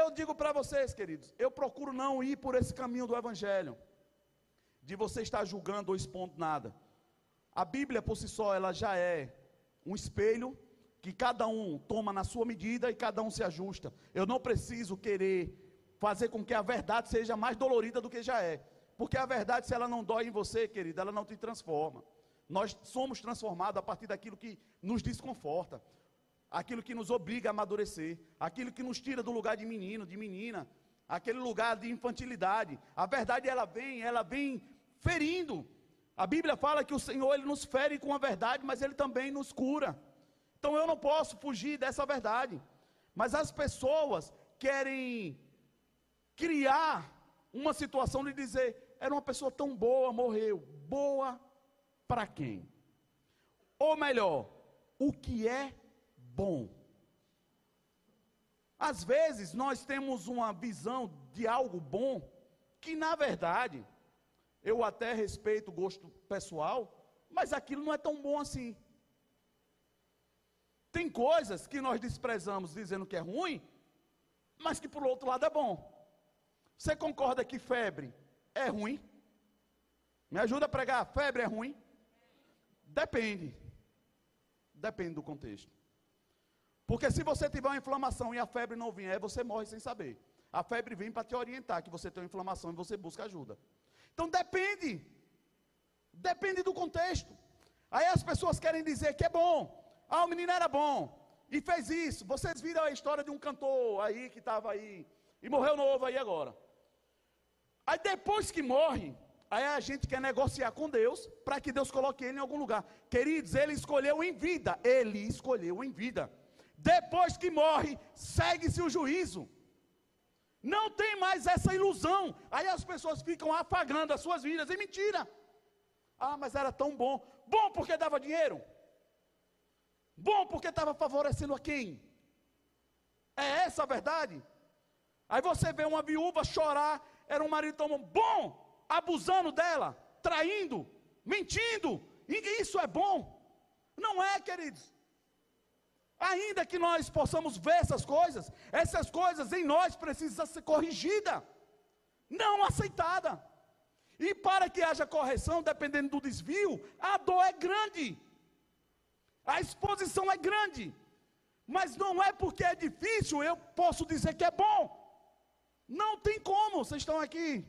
Eu digo para vocês, queridos, eu procuro não ir por esse caminho do Evangelho, de você estar julgando ou expondo nada. A Bíblia por si só, ela já é um espelho que cada um toma na sua medida e cada um se ajusta. Eu não preciso querer fazer com que a verdade seja mais dolorida do que já é. Porque a verdade, se ela não dói em você, querida, ela não te transforma. Nós somos transformados a partir daquilo que nos desconforta, aquilo que nos obriga a amadurecer, aquilo que nos tira do lugar de menino, de menina, aquele lugar de infantilidade. A verdade ela vem, ela vem ferindo. A Bíblia fala que o Senhor ele nos fere com a verdade, mas ele também nos cura. Então eu não posso fugir dessa verdade. Mas as pessoas querem criar uma situação de dizer: era uma pessoa tão boa, morreu. Boa para quem? Ou melhor, o que é bom? Às vezes nós temos uma visão de algo bom que na verdade eu até respeito o gosto pessoal, mas aquilo não é tão bom assim. Tem coisas que nós desprezamos dizendo que é ruim, mas que por outro lado é bom. Você concorda que febre é ruim? Me ajuda a pregar, febre é ruim? Depende. Depende do contexto. Porque se você tiver uma inflamação e a febre não vier, você morre sem saber. A febre vem para te orientar que você tem uma inflamação e você busca ajuda. Então depende. Depende do contexto. Aí as pessoas querem dizer que é bom. Ah, o menino era bom e fez isso. Vocês viram a história de um cantor aí que estava aí e morreu novo aí agora. Aí depois que morre, aí a gente quer negociar com Deus para que Deus coloque ele em algum lugar. Queridos, ele escolheu em vida. Ele escolheu em vida. Depois que morre, segue-se o juízo. Não tem mais essa ilusão. Aí as pessoas ficam apagando as suas vidas. É mentira. Ah, mas era tão bom. Bom porque dava dinheiro. Bom porque estava favorecendo a quem? É essa a verdade? Aí você vê uma viúva chorar, era um marido tão bom, abusando dela, traindo, mentindo, e isso é bom? Não é, queridos. Ainda que nós possamos ver essas coisas, essas coisas em nós precisam ser corrigidas, não aceitada. E para que haja correção, dependendo do desvio, a dor é grande. A exposição é grande. Mas não é porque é difícil, eu posso dizer que é bom. Não tem como, vocês estão aqui.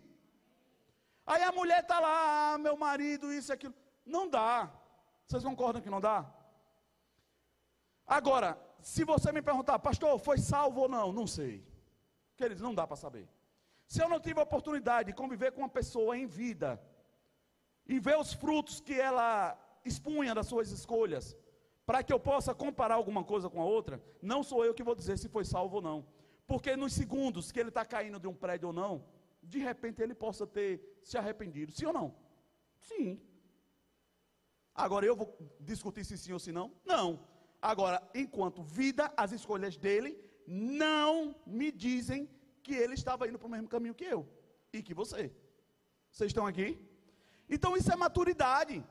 Aí a mulher está lá, ah, meu marido, isso e aquilo. Não dá. Vocês concordam que não dá? Agora, se você me perguntar, pastor, foi salvo ou não? Não sei. Queridos, não dá para saber. Se eu não tive a oportunidade de conviver com uma pessoa em vida e ver os frutos que ela expunha das suas escolhas, para que eu possa comparar alguma coisa com a outra, não sou eu que vou dizer se foi salvo ou não. Porque nos segundos que ele está caindo de um prédio ou não, de repente ele possa ter se arrependido. Sim ou não? Sim. Agora eu vou discutir se sim ou se não? Não. Agora, enquanto vida, as escolhas dele não me dizem que ele estava indo para o mesmo caminho que eu e que você. Vocês estão aqui? Então isso é maturidade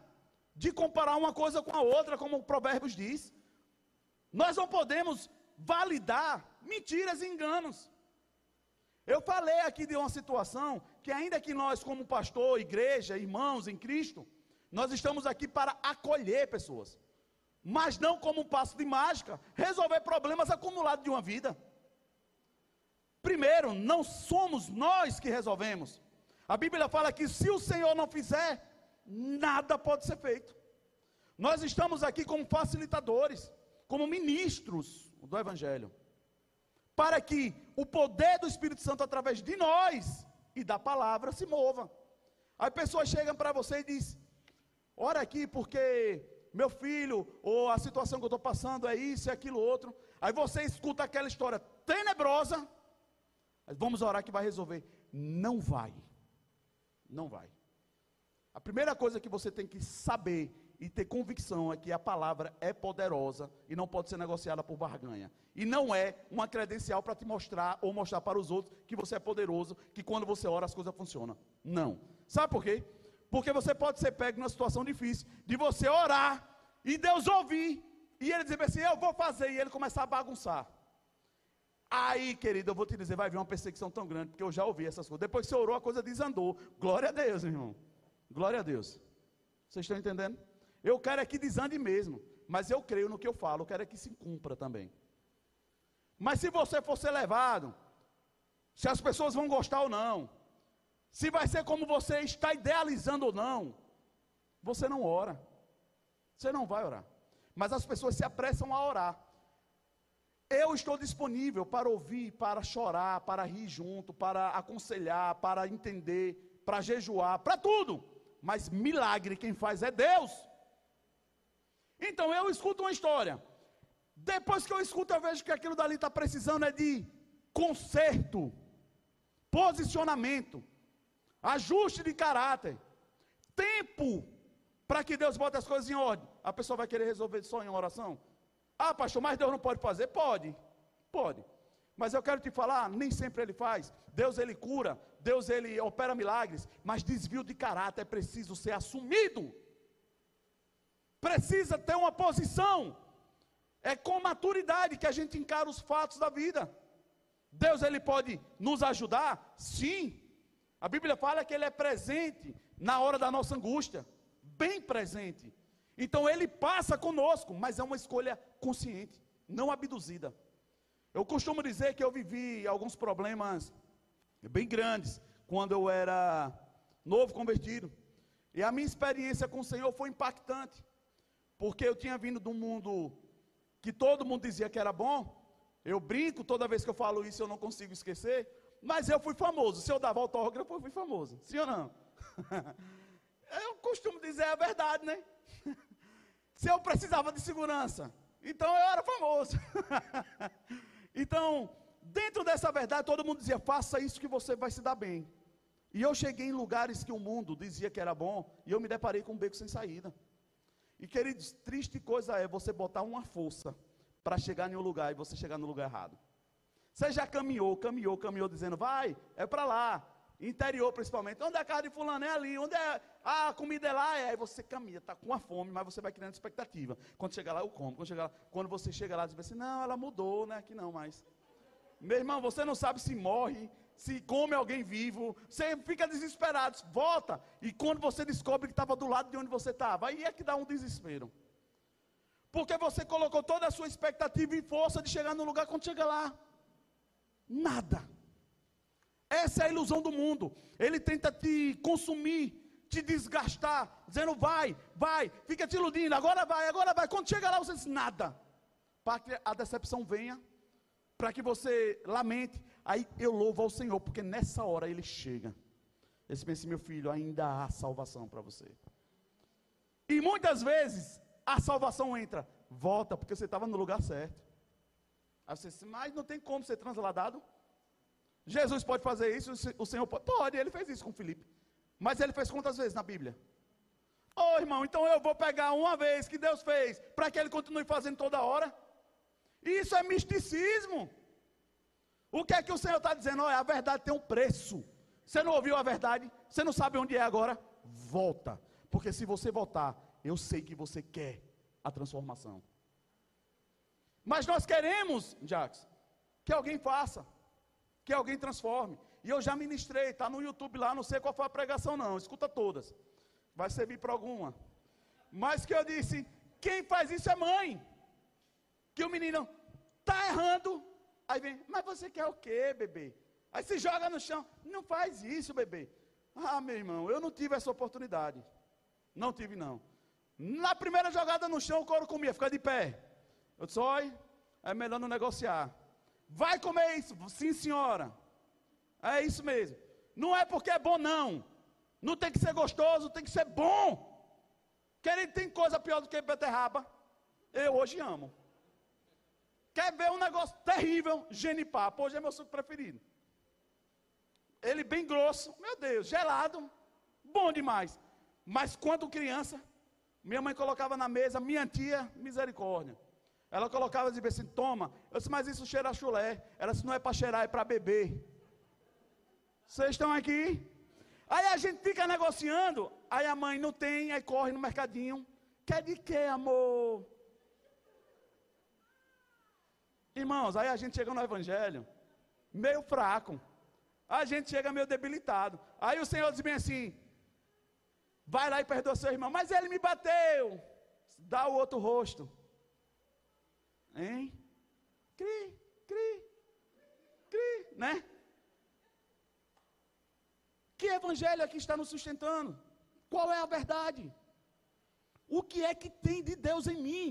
de comparar uma coisa com a outra, como o Provérbios diz. Nós não podemos validar mentiras e enganos. Eu falei aqui de uma situação que, ainda que nós, como pastor, igreja, irmãos em Cristo, nós estamos aqui para acolher pessoas, mas não como um passo de mágica, resolver problemas acumulados de uma vida. Primeiro, não somos nós que resolvemos. A Bíblia fala que se o Senhor não fizer, nada pode ser feito. Nós estamos aqui como facilitadores, como ministros do Evangelho, para que o poder do Espírito Santo através de nós e da palavra se mova. Aí pessoas chegam para você e diz: ora aqui porque meu filho ou a situação que eu estou passando é isso, é aquilo outro. Aí você escuta aquela história tenebrosa, Vamos orar que vai resolver. Não vai. Não vai. A primeira coisa que você tem que saber e ter convicção é que a palavra é poderosa e não pode ser negociada por barganha. E não é uma credencial para te mostrar ou mostrar para os outros que você é poderoso, que quando você ora as coisas funcionam. Não. Sabe por quê? Porque você pode ser pego numa situação difícil de você orar e Deus ouvir e ele dizer assim: Eu vou fazer, e ele começar a bagunçar. Aí, querido, eu vou te dizer, vai vir uma perseguição tão grande, porque eu já ouvi essas coisas. Depois que você orou, a coisa desandou. Glória a Deus, irmão. Glória a Deus. Vocês estão entendendo? Eu quero é que desande mesmo, mas eu creio no que eu falo, eu quero é que se cumpra também. Mas se você for ser levado, se as pessoas vão gostar ou não, se vai ser como você está idealizando ou não, você não ora. Você não vai orar. Mas as pessoas se apressam a orar. Eu estou disponível para ouvir, para chorar, para rir junto, para aconselhar, para entender, para jejuar, para tudo. Mas milagre quem faz é Deus. Então eu escuto uma história. Depois que eu escuto, eu vejo que aquilo dali está precisando é de conserto, posicionamento, ajuste de caráter, tempo para que Deus bote as coisas em ordem. A pessoa vai querer resolver só em oração? Ah, pastor, mas Deus não pode fazer? Pode, pode. Mas eu quero te falar, nem sempre ele faz. Deus ele cura, Deus ele opera milagres, mas desvio de caráter é preciso ser assumido. Precisa ter uma posição. É com maturidade que a gente encara os fatos da vida. Deus ele pode nos ajudar? Sim. A Bíblia fala que ele é presente na hora da nossa angústia, bem presente. Então ele passa conosco, mas é uma escolha consciente, não abduzida. Eu costumo dizer que eu vivi alguns problemas bem grandes quando eu era novo convertido. E a minha experiência com o Senhor foi impactante, porque eu tinha vindo de um mundo que todo mundo dizia que era bom. Eu brinco toda vez que eu falo isso, eu não consigo esquecer. Mas eu fui famoso. Se eu dava autógrafo, eu fui famoso. Sim ou não? *laughs* eu costumo dizer a verdade, né? *laughs* Se eu precisava de segurança, então eu era famoso. *laughs* então, dentro dessa verdade, todo mundo dizia: faça isso que você vai se dar bem. E eu cheguei em lugares que o mundo dizia que era bom, e eu me deparei com um beco sem saída. E queridos, triste coisa é você botar uma força para chegar em um lugar e você chegar no lugar errado. Você já caminhou, caminhou, caminhou, dizendo, vai, é para lá. Interior principalmente. Onde é a casa de fulano? É ali. Onde é ah, a comida é lá? É. Aí você caminha, está com a fome, mas você vai criando expectativa. Quando chegar lá, eu como. Quando, lá, quando você chega lá, diz assim, não, ela mudou, né? Aqui não mais. Meu irmão, você não sabe se morre, se come alguém vivo. Você fica desesperado. Volta. E quando você descobre que estava do lado de onde você estava, aí é que dá um desespero. Porque você colocou toda a sua expectativa e força de chegar no lugar quando chega lá. Nada. Essa é a ilusão do mundo. Ele tenta te consumir, te desgastar, dizendo vai, vai, fica te iludindo, agora vai, agora vai. Quando chega lá, você diz nada. Para que a decepção venha, para que você lamente. Aí eu louvo ao Senhor, porque nessa hora ele chega. Esse pensa, meu filho, ainda há salvação para você. E muitas vezes a salvação entra, volta, porque você estava no lugar certo. Aí você diz, mas não tem como ser transladado. Jesus pode fazer isso, o Senhor pode. Pode, ele fez isso com Felipe. Mas ele fez quantas vezes na Bíblia? Oh, irmão, então eu vou pegar uma vez que Deus fez, para que ele continue fazendo toda hora. Isso é misticismo. O que é que o Senhor está dizendo? Olha, a verdade tem um preço. Você não ouviu a verdade? Você não sabe onde é agora? Volta. Porque se você voltar, eu sei que você quer a transformação. Mas nós queremos, Jacques, que alguém faça que alguém transforme. E eu já ministrei, está no YouTube lá, não sei qual foi a pregação não, escuta todas. Vai servir para alguma. Mas que eu disse, quem faz isso é mãe. Que o menino está errando. Aí vem, mas você quer o quê, bebê? Aí se joga no chão. Não faz isso, bebê. Ah, meu irmão, eu não tive essa oportunidade. Não tive, não. Na primeira jogada no chão, o couro comia, fica de pé. Eu disse, olha, é melhor não negociar. Vai comer isso? Sim, senhora. É isso mesmo. Não é porque é bom, não. Não tem que ser gostoso, tem que ser bom. Querem tem coisa pior do que beterraba? Eu hoje amo. Quer ver um negócio terrível? Genipapo. Hoje é meu suco preferido. ele bem grosso, meu Deus, gelado, bom demais. Mas quando criança, minha mãe colocava na mesa, minha tia, misericórdia. Ela colocava e dizia assim: toma. Eu disse, mas isso cheira a chulé. Ela disse: não é para cheirar, é para beber. Vocês estão aqui? Aí a gente fica negociando. Aí a mãe não tem, aí corre no mercadinho. Quer de quê, amor? Irmãos, aí a gente chega no Evangelho, meio fraco. A gente chega meio debilitado. Aí o Senhor diz bem assim: vai lá e perdoa seu irmão. Mas ele me bateu. Dá o outro rosto. Hein? Cri, cri, cri, né? Que evangelho aqui está nos sustentando? Qual é a verdade? O que é que tem de Deus em mim?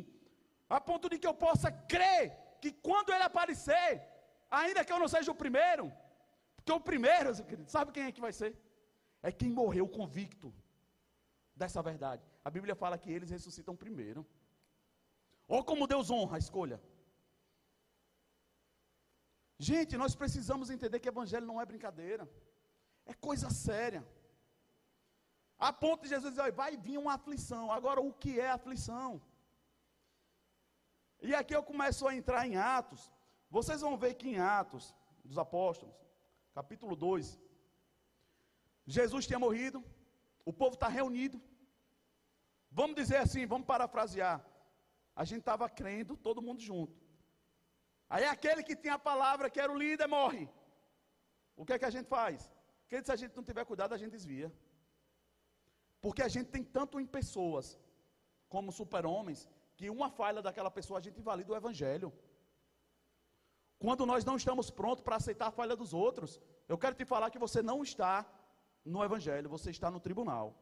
A ponto de que eu possa crer que quando ele aparecer, ainda que eu não seja o primeiro, porque o primeiro, sabe quem é que vai ser? É quem morreu convicto dessa verdade. A Bíblia fala que eles ressuscitam primeiro. Ou como Deus honra a escolha. Gente, nós precisamos entender que evangelho não é brincadeira. É coisa séria. A ponto de Jesus dizer, vai vir uma aflição. Agora, o que é aflição? E aqui eu começo a entrar em Atos. Vocês vão ver que em Atos dos Apóstolos, capítulo 2, Jesus tinha morrido, o povo está reunido. Vamos dizer assim, vamos parafrasear. A gente estava crendo, todo mundo junto. Aí aquele que tinha a palavra, que era o líder, morre. O que é que a gente faz? Porque se a gente não tiver cuidado, a gente desvia. Porque a gente tem tanto em pessoas, como super-homens, que uma falha daquela pessoa a gente invalida o evangelho. Quando nós não estamos prontos para aceitar a falha dos outros, eu quero te falar que você não está no evangelho, você está no tribunal.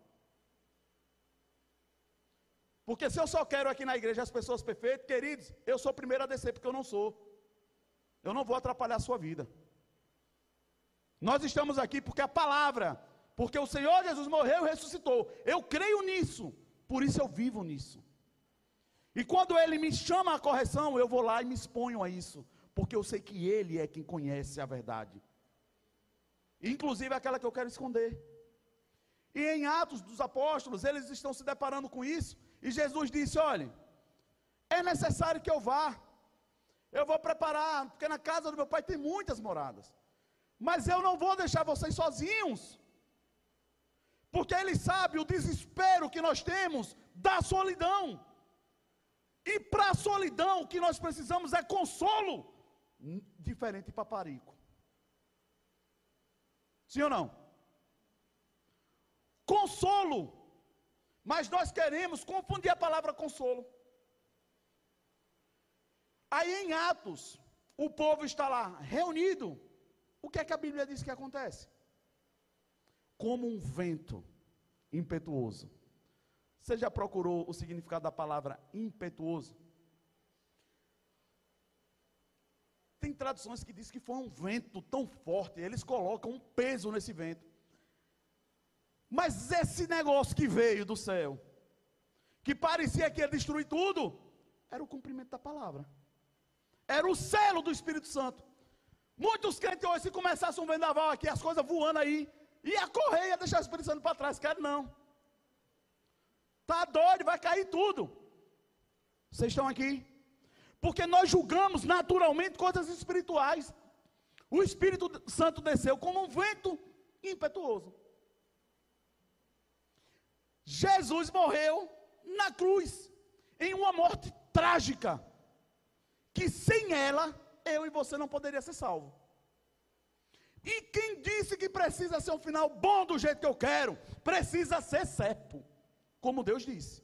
Porque se eu só quero aqui na igreja as pessoas perfeitas, queridos, eu sou o primeiro a descer, porque eu não sou. Eu não vou atrapalhar a sua vida. Nós estamos aqui porque a palavra, porque o Senhor Jesus morreu e ressuscitou. Eu creio nisso, por isso eu vivo nisso. E quando Ele me chama à correção, eu vou lá e me exponho a isso, porque eu sei que Ele é quem conhece a verdade, inclusive aquela que eu quero esconder. E em Atos dos Apóstolos, eles estão se deparando com isso, e Jesus disse: Olha, é necessário que eu vá, eu vou preparar, porque na casa do meu pai tem muitas moradas. Mas eu não vou deixar vocês sozinhos. Porque ele sabe o desespero que nós temos da solidão. E para a solidão, o que nós precisamos é consolo. Diferente de paparico. Sim ou não? Consolo. Mas nós queremos confundir a palavra consolo. Aí em Atos, o povo está lá reunido. O que é que a Bíblia diz que acontece? Como um vento impetuoso. Você já procurou o significado da palavra impetuoso? Tem traduções que diz que foi um vento tão forte, eles colocam um peso nesse vento. Mas esse negócio que veio do céu, que parecia que ia destruir tudo, era o cumprimento da palavra. Era o selo do Espírito Santo. Muitos crentes hoje, se começasse um vendaval aqui, as coisas voando aí, ia correr, ia deixar o Espírito Santo para trás. Quero não. Está doido, vai cair tudo. Vocês estão aqui? Porque nós julgamos naturalmente coisas espirituais. O Espírito Santo desceu como um vento impetuoso. Jesus morreu na cruz, em uma morte trágica que sem ela eu e você não poderia ser salvo. E quem disse que precisa ser um final bom do jeito que eu quero, precisa ser cepo, como Deus disse.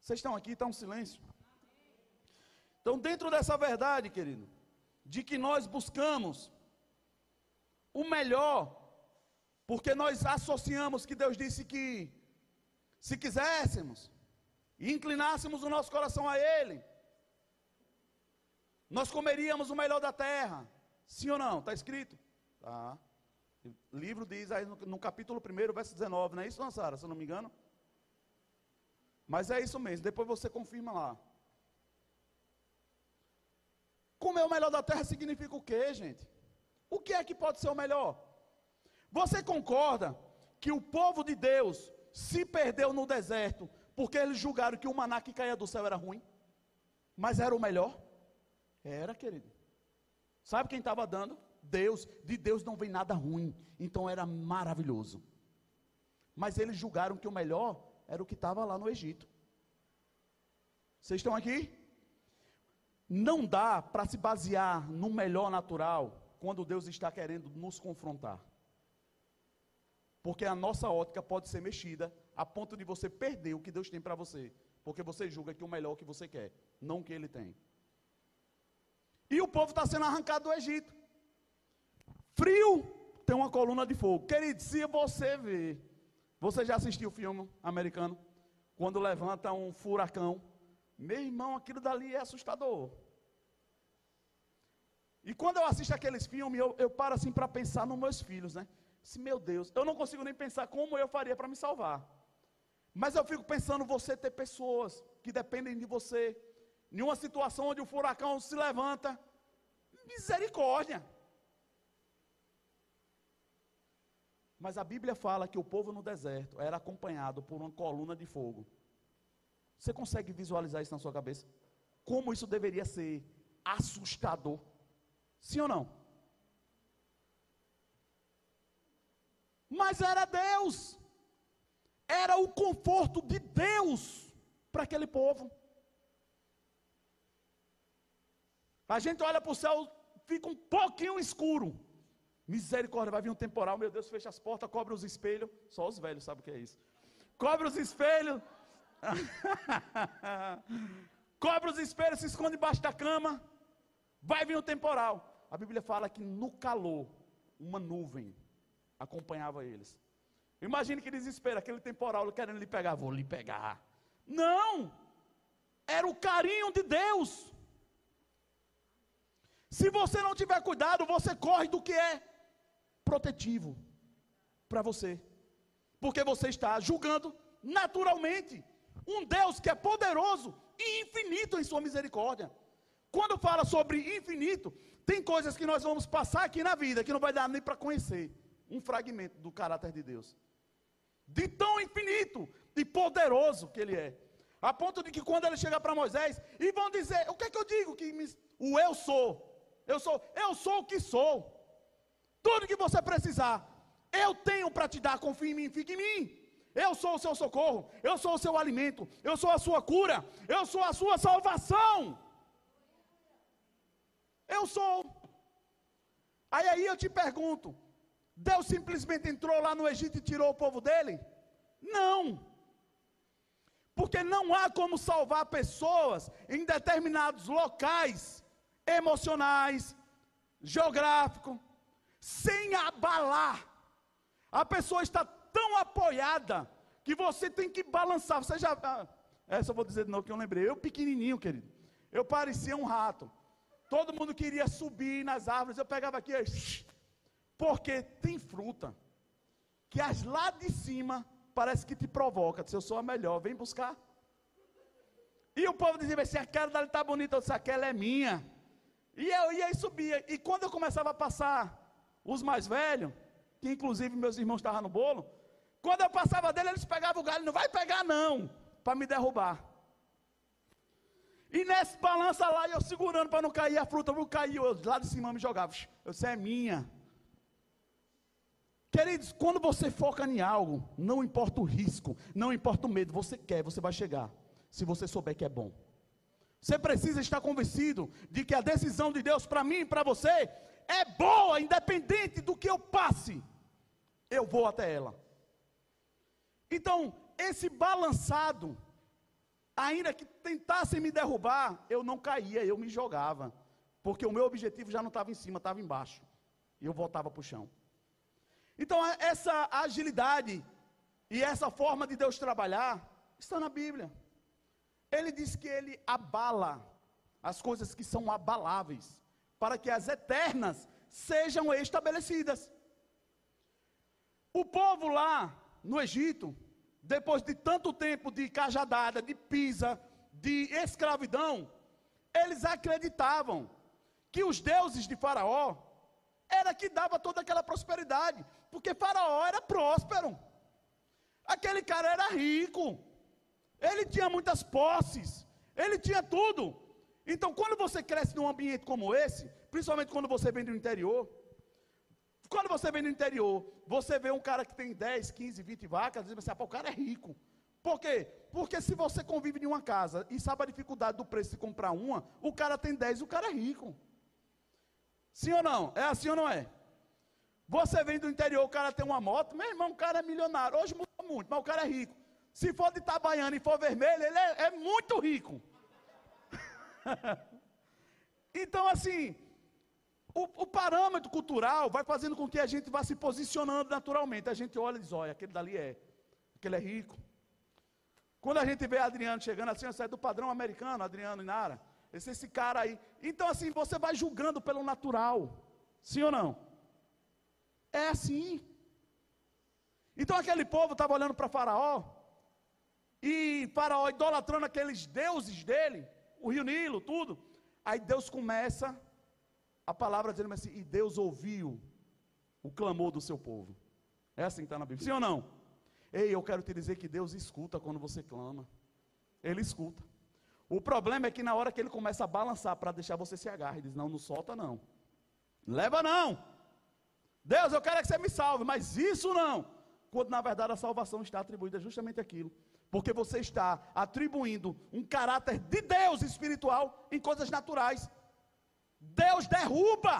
Vocês estão aqui, está um silêncio. Então, dentro dessa verdade, querido, de que nós buscamos o melhor, porque nós associamos que Deus disse que, se quiséssemos, e inclinássemos o nosso coração a Ele, nós comeríamos o melhor da terra. Sim ou não? Está escrito? Tá. O livro diz aí no, no capítulo 1, verso 19, não é isso, Sara, se eu não me engano? Mas é isso mesmo, depois você confirma lá. Comer o melhor da terra significa o quê, gente? O que é que pode ser o melhor? Você concorda que o povo de Deus se perdeu no deserto porque eles julgaram que o maná que caía do céu era ruim? Mas era o melhor? Era, querido. Sabe quem estava dando? Deus. De Deus não vem nada ruim. Então era maravilhoso. Mas eles julgaram que o melhor era o que estava lá no Egito. Vocês estão aqui? Não dá para se basear no melhor natural quando Deus está querendo nos confrontar. Porque a nossa ótica pode ser mexida a ponto de você perder o que Deus tem para você. Porque você julga que o melhor é o que você quer, não o que ele tem. E o povo está sendo arrancado do Egito. Frio, tem uma coluna de fogo. Querido, se você ver, você já assistiu o filme americano? Quando levanta um furacão. Meu irmão, aquilo dali é assustador. E quando eu assisto aqueles filmes, eu, eu paro assim para pensar nos meus filhos, né? Se, meu Deus, eu não consigo nem pensar como eu faria para me salvar. Mas eu fico pensando você ter pessoas que dependem de você. Em uma situação onde o furacão se levanta, misericórdia. Mas a Bíblia fala que o povo no deserto era acompanhado por uma coluna de fogo. Você consegue visualizar isso na sua cabeça? Como isso deveria ser assustador? Sim ou não? Mas era Deus, era o conforto de Deus para aquele povo. A gente olha para o céu, fica um pouquinho escuro. Misericórdia, vai vir um temporal, meu Deus, fecha as portas, cobre os espelhos. Só os velhos sabem o que é isso. Cobre os espelhos. *laughs* cobre os espelhos, se esconde embaixo da cama. Vai vir um temporal. A Bíblia fala que no calor, uma nuvem acompanhava eles. Imagine que desespero, aquele temporal querendo lhe pegar, vou lhe pegar. Não! Era o carinho de Deus. Se você não tiver cuidado, você corre do que é protetivo para você. Porque você está julgando naturalmente um Deus que é poderoso e infinito em sua misericórdia. Quando fala sobre infinito, tem coisas que nós vamos passar aqui na vida que não vai dar nem para conhecer um fragmento do caráter de Deus. De tão infinito e poderoso que ele é. A ponto de que quando ele chega para Moisés e vão dizer, o que é que eu digo que me, o eu sou? Eu sou, eu sou o que sou. Tudo que você precisar, eu tenho para te dar, confie em mim, fique em mim. Eu sou o seu socorro, eu sou o seu alimento, eu sou a sua cura, eu sou a sua salvação. Eu sou. Aí aí eu te pergunto, Deus simplesmente entrou lá no Egito e tirou o povo dele? Não. Porque não há como salvar pessoas em determinados locais emocionais, geográficos, sem abalar. A pessoa está tão apoiada que você tem que balançar. Você já. Ah, essa eu vou dizer de novo que eu lembrei. Eu pequenininho, querido. Eu parecia um rato. Todo mundo queria subir nas árvores. Eu pegava aqui, porque tem fruta que as lá de cima parece que te provoca. Se eu sou a melhor, vem buscar. E o povo dizia assim: aquela dali está bonita. Eu disse: aquela é minha. E eu ia e subia. E quando eu começava a passar os mais velhos, que inclusive meus irmãos estavam no bolo, quando eu passava dele, eles pegavam o galho, não vai pegar não, para me derrubar. E nesse balança lá, eu segurando para não cair a fruta, não caiu, eu lá de cima me jogava. Eu disse, é minha. Queridos, quando você foca em algo, não importa o risco, não importa o medo, você quer, você vai chegar. Se você souber que é bom. Você precisa estar convencido de que a decisão de Deus para mim e para você é boa, independente do que eu passe, eu vou até ela. Então, esse balançado, ainda que tentassem me derrubar, eu não caía, eu me jogava, porque o meu objetivo já não estava em cima, estava embaixo, e eu voltava para o chão. Então, essa agilidade e essa forma de Deus trabalhar está na Bíblia. Ele diz que ele abala as coisas que são abaláveis, para que as eternas sejam estabelecidas. O povo lá no Egito, depois de tanto tempo de cajadada, de pisa, de escravidão, eles acreditavam que os deuses de Faraó era que dava toda aquela prosperidade, porque Faraó era próspero. Aquele cara era rico. Ele tinha muitas posses, ele tinha tudo. Então, quando você cresce num ambiente como esse, principalmente quando você vem do interior, quando você vem do interior, você vê um cara que tem 10, 15, 20 vacas, diz assim, ah, o cara é rico. Por quê? Porque se você convive em uma casa e sabe a dificuldade do preço de comprar uma, o cara tem 10, o cara é rico. Sim ou não? É assim ou não é? Você vem do interior, o cara tem uma moto, meu irmão, o cara é milionário. Hoje mudou muito, mas o cara é rico. Se for de Itabaiana e for vermelho, ele é, é muito rico. *laughs* então, assim, o, o, parâmetro cultural vai fazendo com que a gente vá se posicionando naturalmente. A gente olha e diz: olha, aquele dali é, aquele é rico. Quando a gente vê Adriano chegando assim, sai do padrão americano, Adriano e Nara. Esse, esse cara aí. Então, assim, você vai julgando pelo natural. Sim ou não? É assim. Então, aquele povo estava olhando para Faraó. E Faraó idolatrando aqueles deuses dele, o rio Nilo, tudo. Aí Deus começa a palavra dizendo assim: e Deus ouviu o clamor do seu povo. É assim que está na Bíblia. Sim ou não? Ei, eu quero te dizer que Deus escuta quando você clama. Ele escuta. O problema é que na hora que ele começa a balançar para deixar você se agarrar, ele diz: Não, não solta não. Leva não. Deus, eu quero que você me salve, mas isso não. Quando na verdade a salvação está atribuída justamente aquilo. Porque você está atribuindo um caráter de Deus espiritual em coisas naturais. Deus derruba.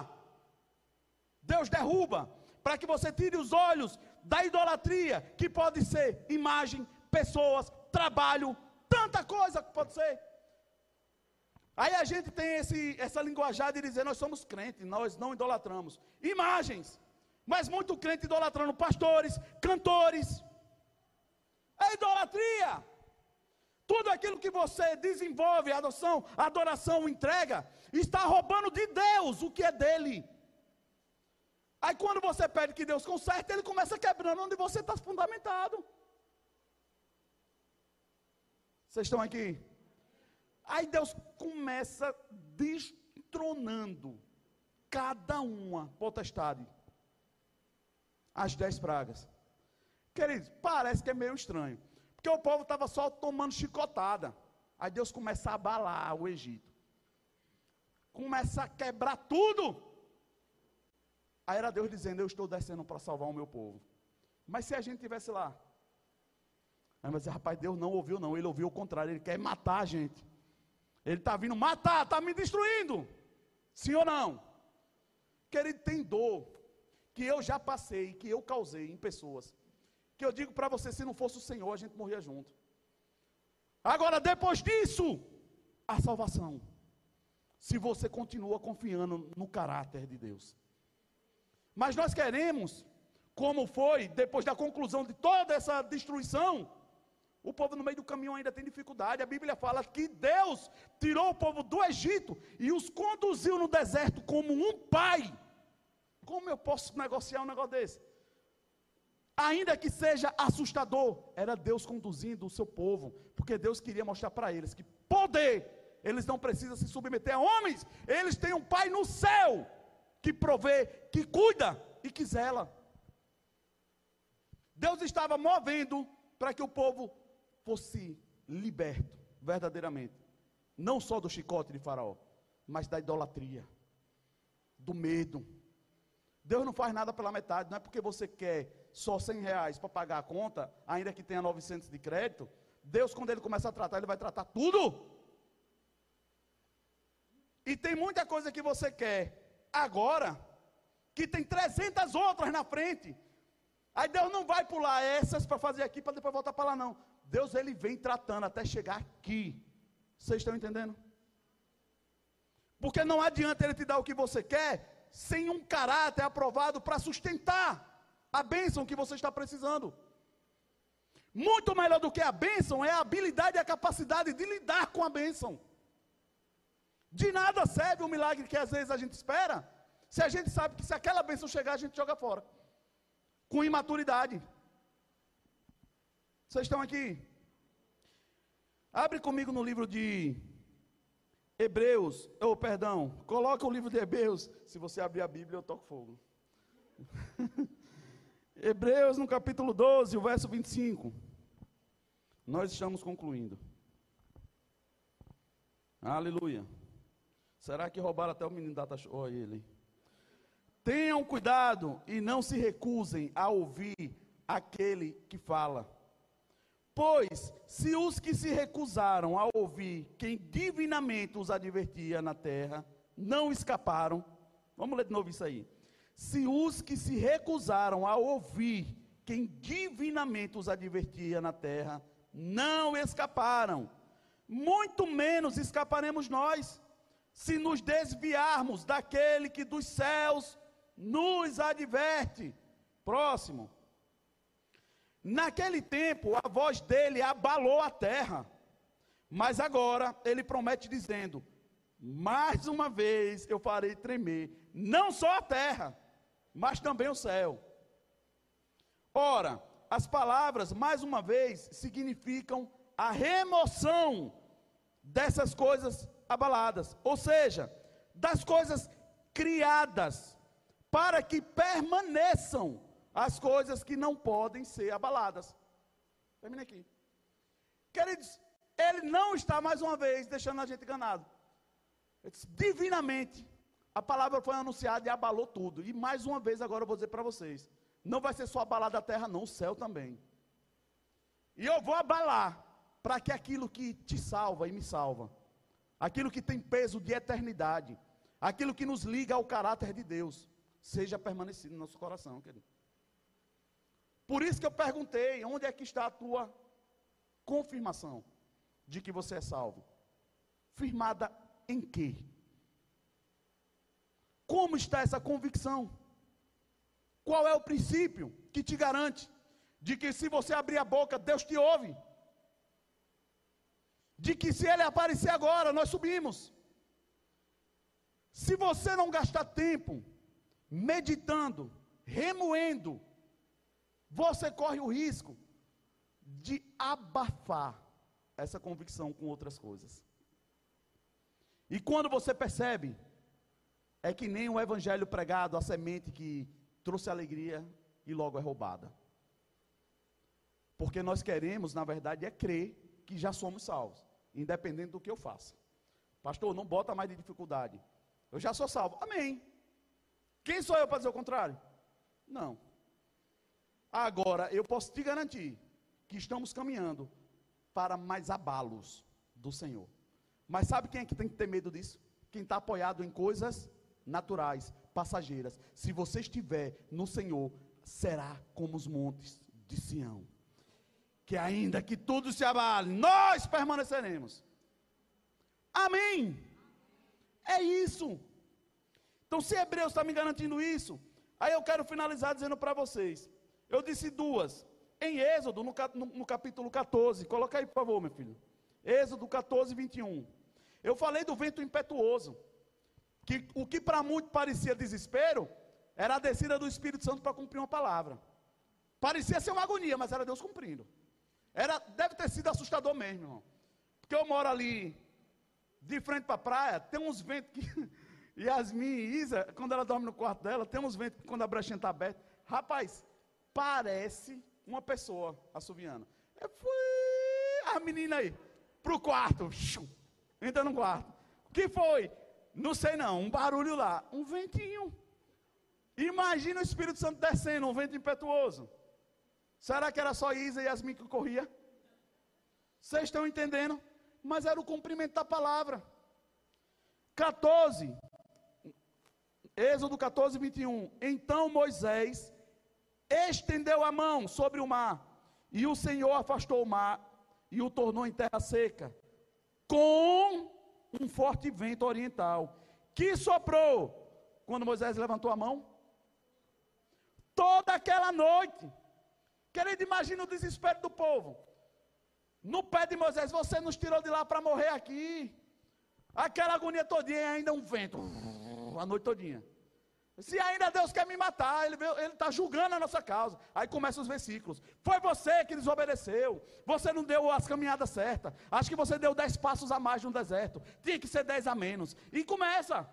Deus derruba. Para que você tire os olhos da idolatria, que pode ser imagem, pessoas, trabalho, tanta coisa que pode ser. Aí a gente tem esse, essa linguajar de dizer nós somos crentes, nós não idolatramos. Imagens. Mas muito crente idolatrando pastores, cantores. É idolatria. Tudo aquilo que você desenvolve, adoção, adoração, entrega, está roubando de Deus o que é dele. Aí quando você pede que Deus conserte, ele começa quebrando onde você está fundamentado. Vocês estão aqui? Aí Deus começa destronando cada uma potestade. As dez pragas. Queridos, parece que é meio estranho. Porque o povo estava só tomando chicotada. Aí Deus começa a abalar o Egito. Começa a quebrar tudo. Aí era Deus dizendo: Eu estou descendo para salvar o meu povo. Mas se a gente tivesse lá, aí vai dizer, rapaz, Deus não ouviu, não. Ele ouviu o contrário, ele quer matar a gente. Ele está vindo matar, está me destruindo. Sim ou não? Querido, tem dor que eu já passei, que eu causei em pessoas. Que eu digo para você, se não fosse o Senhor, a gente morria junto. Agora, depois disso, a salvação. Se você continua confiando no caráter de Deus. Mas nós queremos, como foi depois da conclusão de toda essa destruição, o povo no meio do caminho ainda tem dificuldade. A Bíblia fala que Deus tirou o povo do Egito e os conduziu no deserto como um pai. Como eu posso negociar um negócio desse? Ainda que seja assustador, era Deus conduzindo o seu povo, porque Deus queria mostrar para eles que poder, eles não precisam se submeter a homens, eles têm um pai no céu que provê, que cuida e que zela. Deus estava movendo para que o povo fosse liberto, verdadeiramente. Não só do chicote de Faraó, mas da idolatria, do medo. Deus não faz nada pela metade, não é porque você quer só 100 reais para pagar a conta, ainda que tenha 900 de crédito. Deus, quando Ele começa a tratar, Ele vai tratar tudo. E tem muita coisa que você quer agora, que tem 300 outras na frente. Aí Deus não vai pular essas para fazer aqui, para depois voltar para lá, não. Deus ele vem tratando até chegar aqui. Vocês estão entendendo? Porque não adianta ele te dar o que você quer sem um caráter aprovado para sustentar a bênção que você está precisando. Muito melhor do que a bênção é a habilidade e a capacidade de lidar com a bênção. De nada serve o milagre que às vezes a gente espera, se a gente sabe que se aquela bênção chegar, a gente joga fora. Com imaturidade. Vocês estão aqui? Abre comigo no livro de Hebreus, ou oh, perdão, coloca o livro de Hebreus. Se você abrir a Bíblia, eu toco fogo. *laughs* Hebreus no capítulo 12, o verso 25. Nós estamos concluindo. Aleluia. Será que roubaram até o menino da taxa? Olha ele. Tenham cuidado e não se recusem a ouvir aquele que fala. Pois, se os que se recusaram a ouvir quem divinamente os advertia na terra, não escaparam. Vamos ler de novo isso aí. Se os que se recusaram a ouvir quem divinamente os advertia na terra, não escaparam, muito menos escaparemos nós, se nos desviarmos daquele que dos céus nos adverte. Próximo. Naquele tempo, a voz dele abalou a terra. Mas agora ele promete dizendo: Mais uma vez eu farei tremer, não só a terra, mas também o céu. Ora, as palavras, mais uma vez, significam a remoção dessas coisas abaladas, ou seja, das coisas criadas, para que permaneçam as coisas que não podem ser abaladas. Termina aqui. Queridos, ele não está mais uma vez deixando a gente enganado. Divinamente, a palavra foi anunciada e abalou tudo. E mais uma vez, agora eu vou dizer para vocês: não vai ser só abalar da terra, não, o céu também. E eu vou abalar para que aquilo que te salva e me salva, aquilo que tem peso de eternidade, aquilo que nos liga ao caráter de Deus, seja permanecido no nosso coração, querido. Por isso que eu perguntei: onde é que está a tua confirmação de que você é salvo? Firmada em quê? Como está essa convicção? Qual é o princípio que te garante de que se você abrir a boca, Deus te ouve? De que se ele aparecer agora, nós subimos. Se você não gastar tempo meditando, remoendo, você corre o risco de abafar essa convicção com outras coisas. E quando você percebe, é que nem o evangelho pregado, a semente que trouxe alegria e logo é roubada. Porque nós queremos, na verdade, é crer que já somos salvos, independente do que eu faça. Pastor, não bota mais de dificuldade. Eu já sou salvo. Amém. Quem sou eu para dizer o contrário? Não. Agora, eu posso te garantir que estamos caminhando para mais abalos do Senhor. Mas sabe quem é que tem que ter medo disso? Quem está apoiado em coisas naturais, passageiras. Se você estiver no Senhor, será como os montes de Sião. Que ainda que tudo se abale, nós permaneceremos. Amém. É isso. Então, se Hebreus está me garantindo isso, aí eu quero finalizar dizendo para vocês. Eu disse duas. Em Êxodo, no, no, capítulo 14, coloca aí, por favor, meu filho. Êxodo 14, 21. Eu falei do vento impetuoso que o que para muitos parecia desespero, era a descida do Espírito Santo para cumprir uma palavra. Parecia ser uma agonia, mas era Deus cumprindo. Era, deve ter sido assustador mesmo, irmão. Porque eu moro ali, de frente para a praia, tem uns ventos que. *laughs* Yasmin e Isa, quando ela dorme no quarto dela, tem uns ventos que quando a brechinha está aberta. Rapaz, parece uma pessoa assoviando. Eu fui, a menina aí, pro quarto. Entra no quarto. O que foi? Não sei não, um barulho lá, um ventinho. Imagina o Espírito Santo descendo, um vento impetuoso. Será que era só Isa e Yasmin que corria? Vocês estão entendendo? Mas era o cumprimento da palavra. 14, Êxodo 14, 21. Então Moisés estendeu a mão sobre o mar, e o Senhor afastou o mar e o tornou em terra seca, com um forte vento oriental, que soprou quando Moisés levantou a mão. Toda aquela noite. Querido, imagina o desespero do povo. No pé de Moisés, você nos tirou de lá para morrer aqui. Aquela agonia todinha, ainda um vento. A noite todinha. Se ainda Deus quer me matar, Ele está julgando a nossa causa. Aí começam os versículos. Foi você que desobedeceu. Você não deu as caminhadas certas. Acho que você deu dez passos a mais no deserto. Tinha que ser dez a menos. E começa.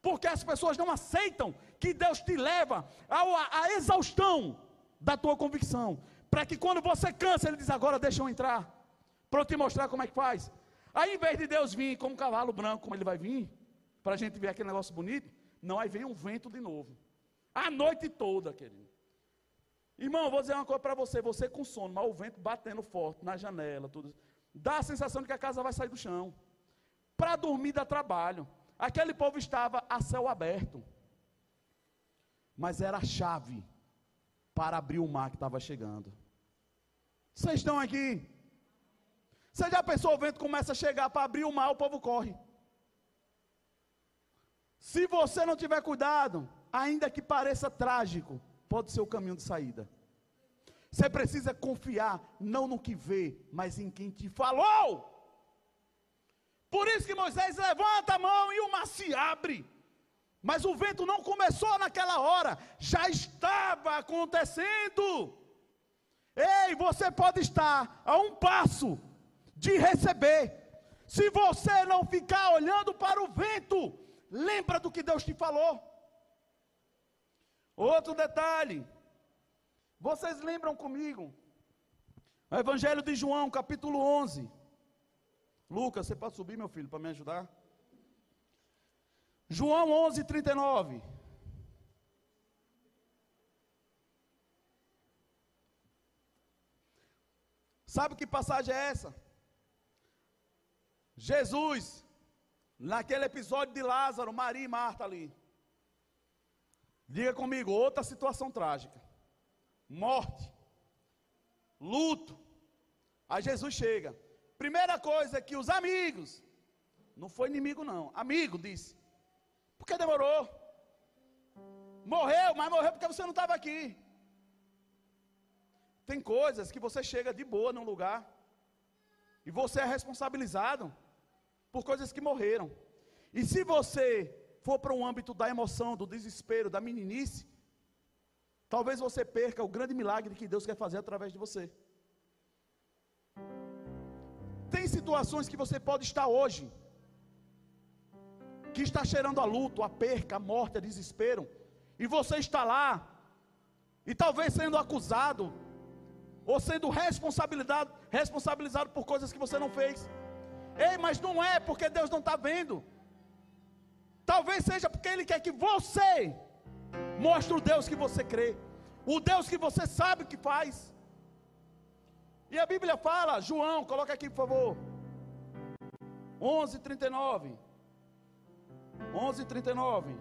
Porque as pessoas não aceitam que Deus te leva à exaustão da tua convicção. Para que quando você cansa, Ele diz: agora deixa eu entrar. Para eu te mostrar como é que faz. Aí, em vez de Deus vir como um cavalo branco, como Ele vai vir, para a gente ver aquele negócio bonito, não, aí vem um vento de novo. A noite toda, querido. Irmão, vou dizer uma coisa para você: você com sono, mas o vento batendo forte na janela, tudo. Dá a sensação de que a casa vai sair do chão. Para dormir dá trabalho. Aquele povo estava a céu aberto. Mas era a chave para abrir o mar que estava chegando. Vocês estão aqui? Você já pensou o vento começa a chegar para abrir o mar, o povo corre. Se você não tiver cuidado, ainda que pareça trágico, pode ser o caminho de saída. Você precisa confiar não no que vê, mas em quem te falou. Por isso que Moisés levanta a mão e o mar se abre. Mas o vento não começou naquela hora, já estava acontecendo. Ei, você pode estar a um passo de receber. Se você não ficar olhando para o vento, Lembra do que Deus te falou. Outro detalhe. Vocês lembram comigo? O Evangelho de João, capítulo 11. Lucas, você pode subir, meu filho, para me ajudar? João 11, 39. Sabe que passagem é essa? Jesus Naquele episódio de Lázaro, Maria e Marta ali. Diga comigo, outra situação trágica. Morte. Luto. Aí Jesus chega. Primeira coisa é que os amigos, não foi inimigo não, amigo disse. Porque demorou. Morreu, mas morreu porque você não estava aqui. Tem coisas que você chega de boa num lugar e você é responsabilizado por coisas que morreram. E se você for para um âmbito da emoção, do desespero, da meninice, talvez você perca o grande milagre que Deus quer fazer através de você. Tem situações que você pode estar hoje, que está cheirando a luto, a perca, a morte, a desespero, e você está lá, e talvez sendo acusado, ou sendo responsabilizado, responsabilizado por coisas que você não fez. Ei, mas não é porque Deus não está vendo. Talvez seja porque Ele quer que você mostre o Deus que você crê, o Deus que você sabe que faz. E a Bíblia fala, João, coloca aqui por favor. 11:39. 11:39.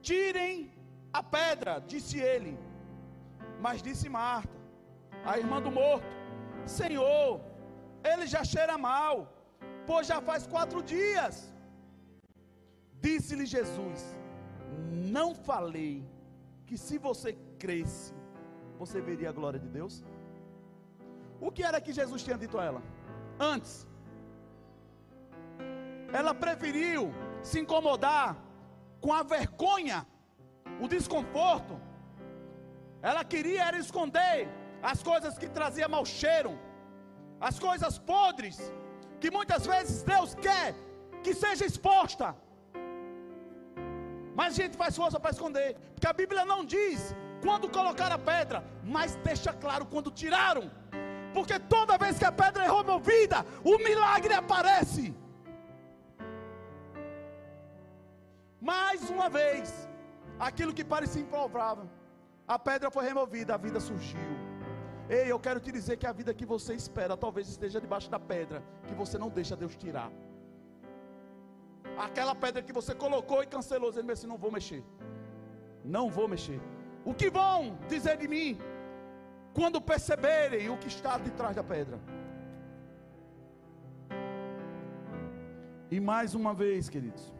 Tirem a pedra, disse ele. Mas disse Marta, a irmã do morto: Senhor, ele já cheira mal pois já faz quatro dias. Disse-lhe Jesus: Não falei que se você cresce, você veria a glória de Deus? O que era que Jesus tinha dito a ela? Antes, ela preferiu se incomodar com a vergonha, o desconforto. Ela queria era esconder as coisas que traziam mau cheiro, as coisas podres que muitas vezes Deus quer que seja exposta. Mas a gente faz força para esconder, porque a Bíblia não diz quando colocar a pedra, mas deixa claro quando tiraram. Porque toda vez que a pedra é removida, o milagre aparece. Mais uma vez, aquilo que parecia improvável, a pedra foi removida, a vida surgiu. Ei, eu quero te dizer que a vida que você espera talvez esteja debaixo da pedra que você não deixa Deus tirar. Aquela pedra que você colocou e cancelou, dizendo assim: não vou mexer. Não vou mexer. O que vão dizer de mim quando perceberem o que está de trás da pedra? E mais uma vez, queridos,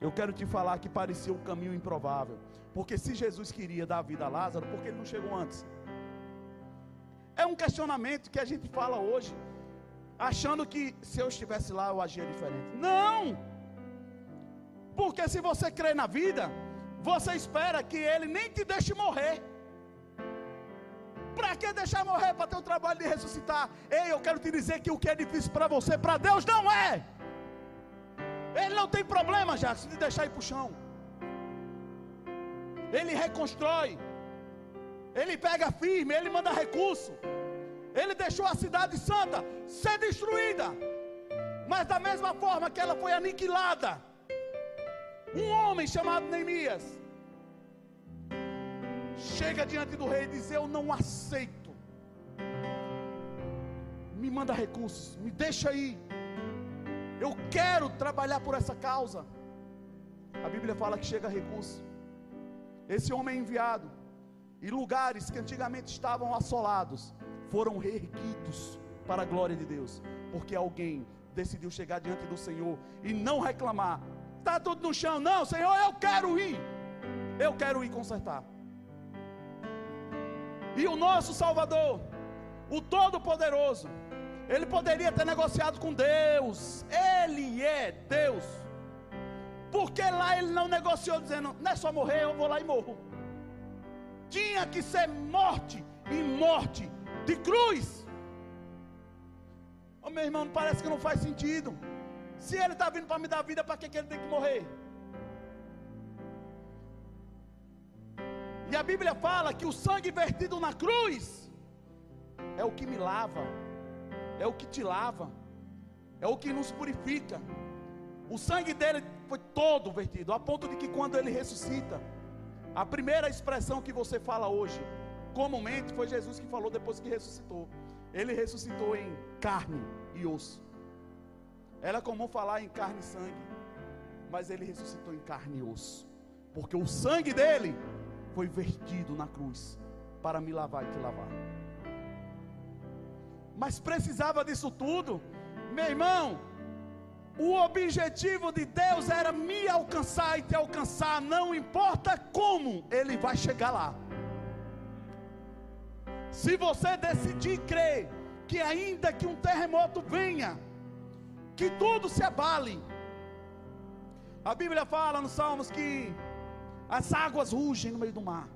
eu quero te falar que parecia um caminho improvável. Porque se Jesus queria dar vida a Lázaro, por que ele não chegou antes? É um questionamento que a gente fala hoje, achando que se eu estivesse lá eu agia diferente. Não! Porque se você crê na vida, você espera que ele nem te deixe morrer. Para que deixar morrer para ter o trabalho de ressuscitar? Ei, eu quero te dizer que o que é difícil para você, para Deus não é. Ele não tem problema, Jackson, de deixar ir para o chão. Ele reconstrói. Ele pega firme, ele manda recurso. Ele deixou a cidade santa ser destruída. Mas da mesma forma que ela foi aniquilada, um homem chamado Neemias chega diante do rei e diz: Eu não aceito. Me manda recursos, me deixa aí. Eu quero trabalhar por essa causa. A Bíblia fala que chega recurso. Esse homem é enviado. E lugares que antigamente estavam assolados foram reerguidos para a glória de Deus. Porque alguém decidiu chegar diante do Senhor e não reclamar. Está tudo no chão. Não, Senhor, eu quero ir. Eu quero ir consertar. E o nosso Salvador, o Todo-Poderoso, ele poderia ter negociado com Deus. Ele é Deus. Porque lá ele não negociou dizendo, não é só morrer, eu vou lá e morro. Tinha que ser morte e morte de cruz. Oh, meu irmão, parece que não faz sentido. Se ele está vindo para me dar vida, para que, que ele tem que morrer? E a Bíblia fala que o sangue vertido na cruz é o que me lava, é o que te lava, é o que nos purifica. O sangue dele foi todo vertido, a ponto de que quando ele ressuscita, a primeira expressão que você fala hoje, comumente, foi Jesus que falou depois que ressuscitou. Ele ressuscitou em carne e osso. Era comum falar em carne e sangue, mas ele ressuscitou em carne e osso, porque o sangue dele foi vertido na cruz para me lavar e te lavar. Mas precisava disso tudo, meu irmão. O objetivo de Deus era me alcançar e te alcançar, não importa como, Ele vai chegar lá. Se você decidir crer que, ainda que um terremoto venha, que tudo se abale, a Bíblia fala nos Salmos que as águas rugem no meio do mar,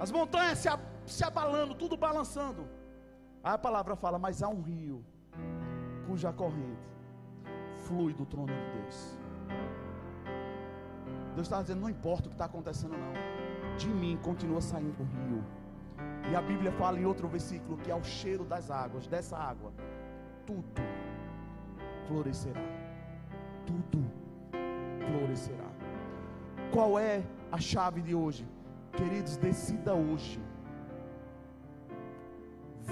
as montanhas se, se abalando, tudo balançando. Aí a palavra fala: Mas há um rio cuja corrente flui do trono de Deus. Deus está dizendo: Não importa o que está acontecendo, não. De mim continua saindo o rio. E a Bíblia fala em outro versículo que ao cheiro das águas, dessa água, tudo florescerá. Tudo florescerá. Qual é a chave de hoje? Queridos, decida hoje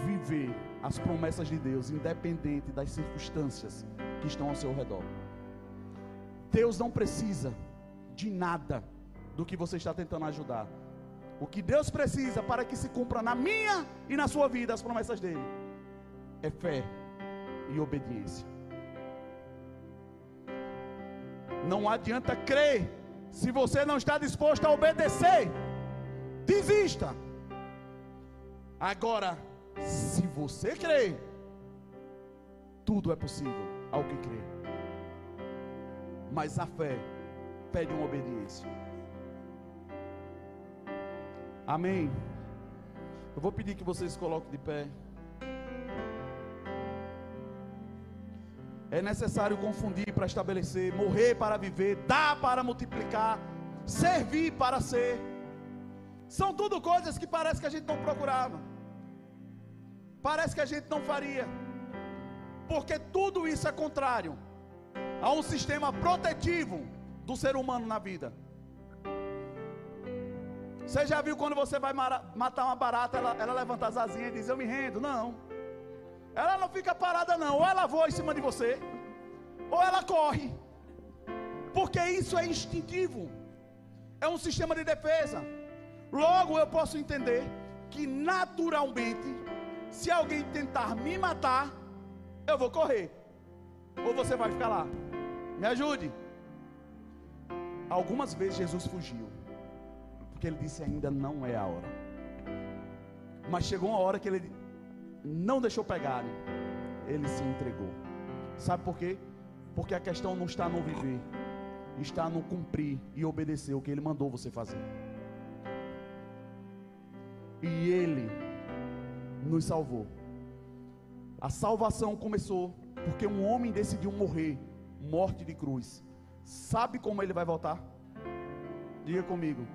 viver as promessas de Deus, independente das circunstâncias que estão ao seu redor. Deus não precisa de nada do que você está tentando ajudar. O que Deus precisa para que se cumpra na minha e na sua vida as promessas dele é fé e obediência. Não adianta crer se você não está disposto a obedecer, desista. Agora, se você crê, tudo é possível ao que crê. Mas a fé pede uma obediência. Amém. Eu vou pedir que vocês coloquem de pé. É necessário confundir para estabelecer, morrer para viver, dar para multiplicar, servir para ser. São tudo coisas que parece que a gente não procurava. Parece que a gente não faria. Porque tudo isso é contrário a um sistema protetivo do ser humano na vida. Você já viu quando você vai matar uma barata, ela, ela levanta as asinhas e diz: Eu me rendo? Não. Ela não fica parada, não. Ou ela voa em cima de você, ou ela corre. Porque isso é instintivo. É um sistema de defesa. Logo eu posso entender que naturalmente, se alguém tentar me matar, eu vou correr. Ou você vai ficar lá. Me ajude. Algumas vezes Jesus fugiu. Porque ele disse ainda não é a hora. Mas chegou uma hora que ele não deixou pegarem, ele se entregou. Sabe por quê? Porque a questão não está no viver, está no cumprir e obedecer o que ele mandou você fazer. E ele nos salvou. A salvação começou porque um homem decidiu morrer, morte de cruz. Sabe como ele vai voltar? Diga comigo.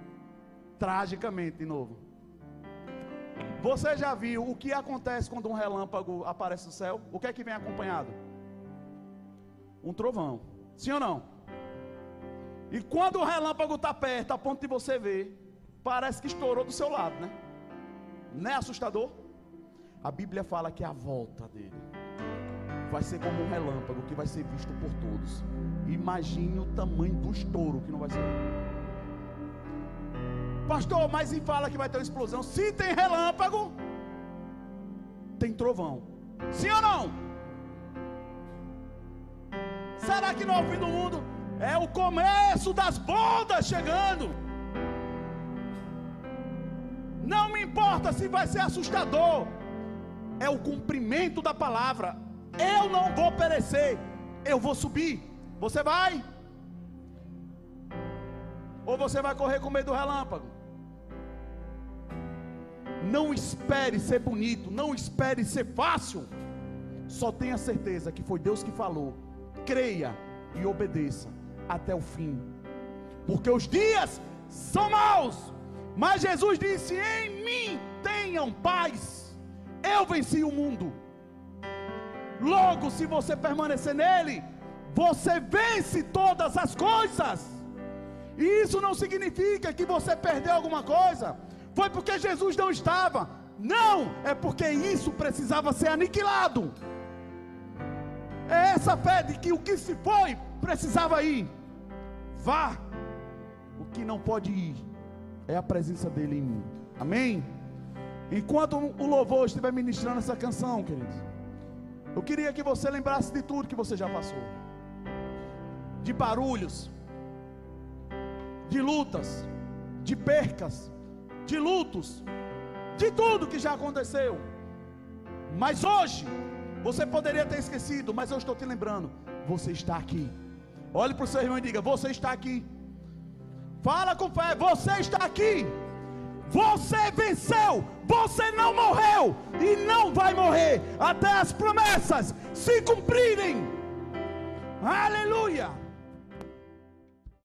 Tragicamente de novo. Você já viu o que acontece quando um relâmpago aparece no céu? O que é que vem acompanhado? Um trovão. Sim ou não? E quando o relâmpago está perto, a ponto de você ver, parece que estourou do seu lado, né? Não é assustador? A Bíblia fala que a volta dele vai ser como um relâmpago que vai ser visto por todos. Imagine o tamanho do estouro que não vai ser. Pastor, mas e fala que vai ter uma explosão? Se tem relâmpago, tem trovão. Sim ou não? Será que não é o fim do mundo? É o começo das bodas chegando. Não me importa se vai ser assustador. É o cumprimento da palavra. Eu não vou perecer. Eu vou subir. Você vai? Ou você vai correr com medo do relâmpago? Não espere ser bonito, não espere ser fácil. Só tenha certeza que foi Deus que falou. Creia e obedeça até o fim. Porque os dias são maus. Mas Jesus disse: Em mim tenham paz. Eu venci o mundo. Logo, se você permanecer nele, você vence todas as coisas. E isso não significa que você perdeu alguma coisa. Foi porque Jesus não estava. Não, é porque isso precisava ser aniquilado. É essa fé de que o que se foi precisava ir. Vá. O que não pode ir é a presença dele em mim. Amém? Enquanto o louvor estiver ministrando essa canção, queridos, eu queria que você lembrasse de tudo que você já passou: de barulhos, de lutas, de percas, de lutos, de tudo que já aconteceu. Mas hoje, você poderia ter esquecido, mas eu estou te lembrando: você está aqui. Olhe para o seu irmão e diga: Você está aqui. Fala com fé: Você está aqui. Você venceu, você não morreu e não vai morrer até as promessas se cumprirem. Aleluia!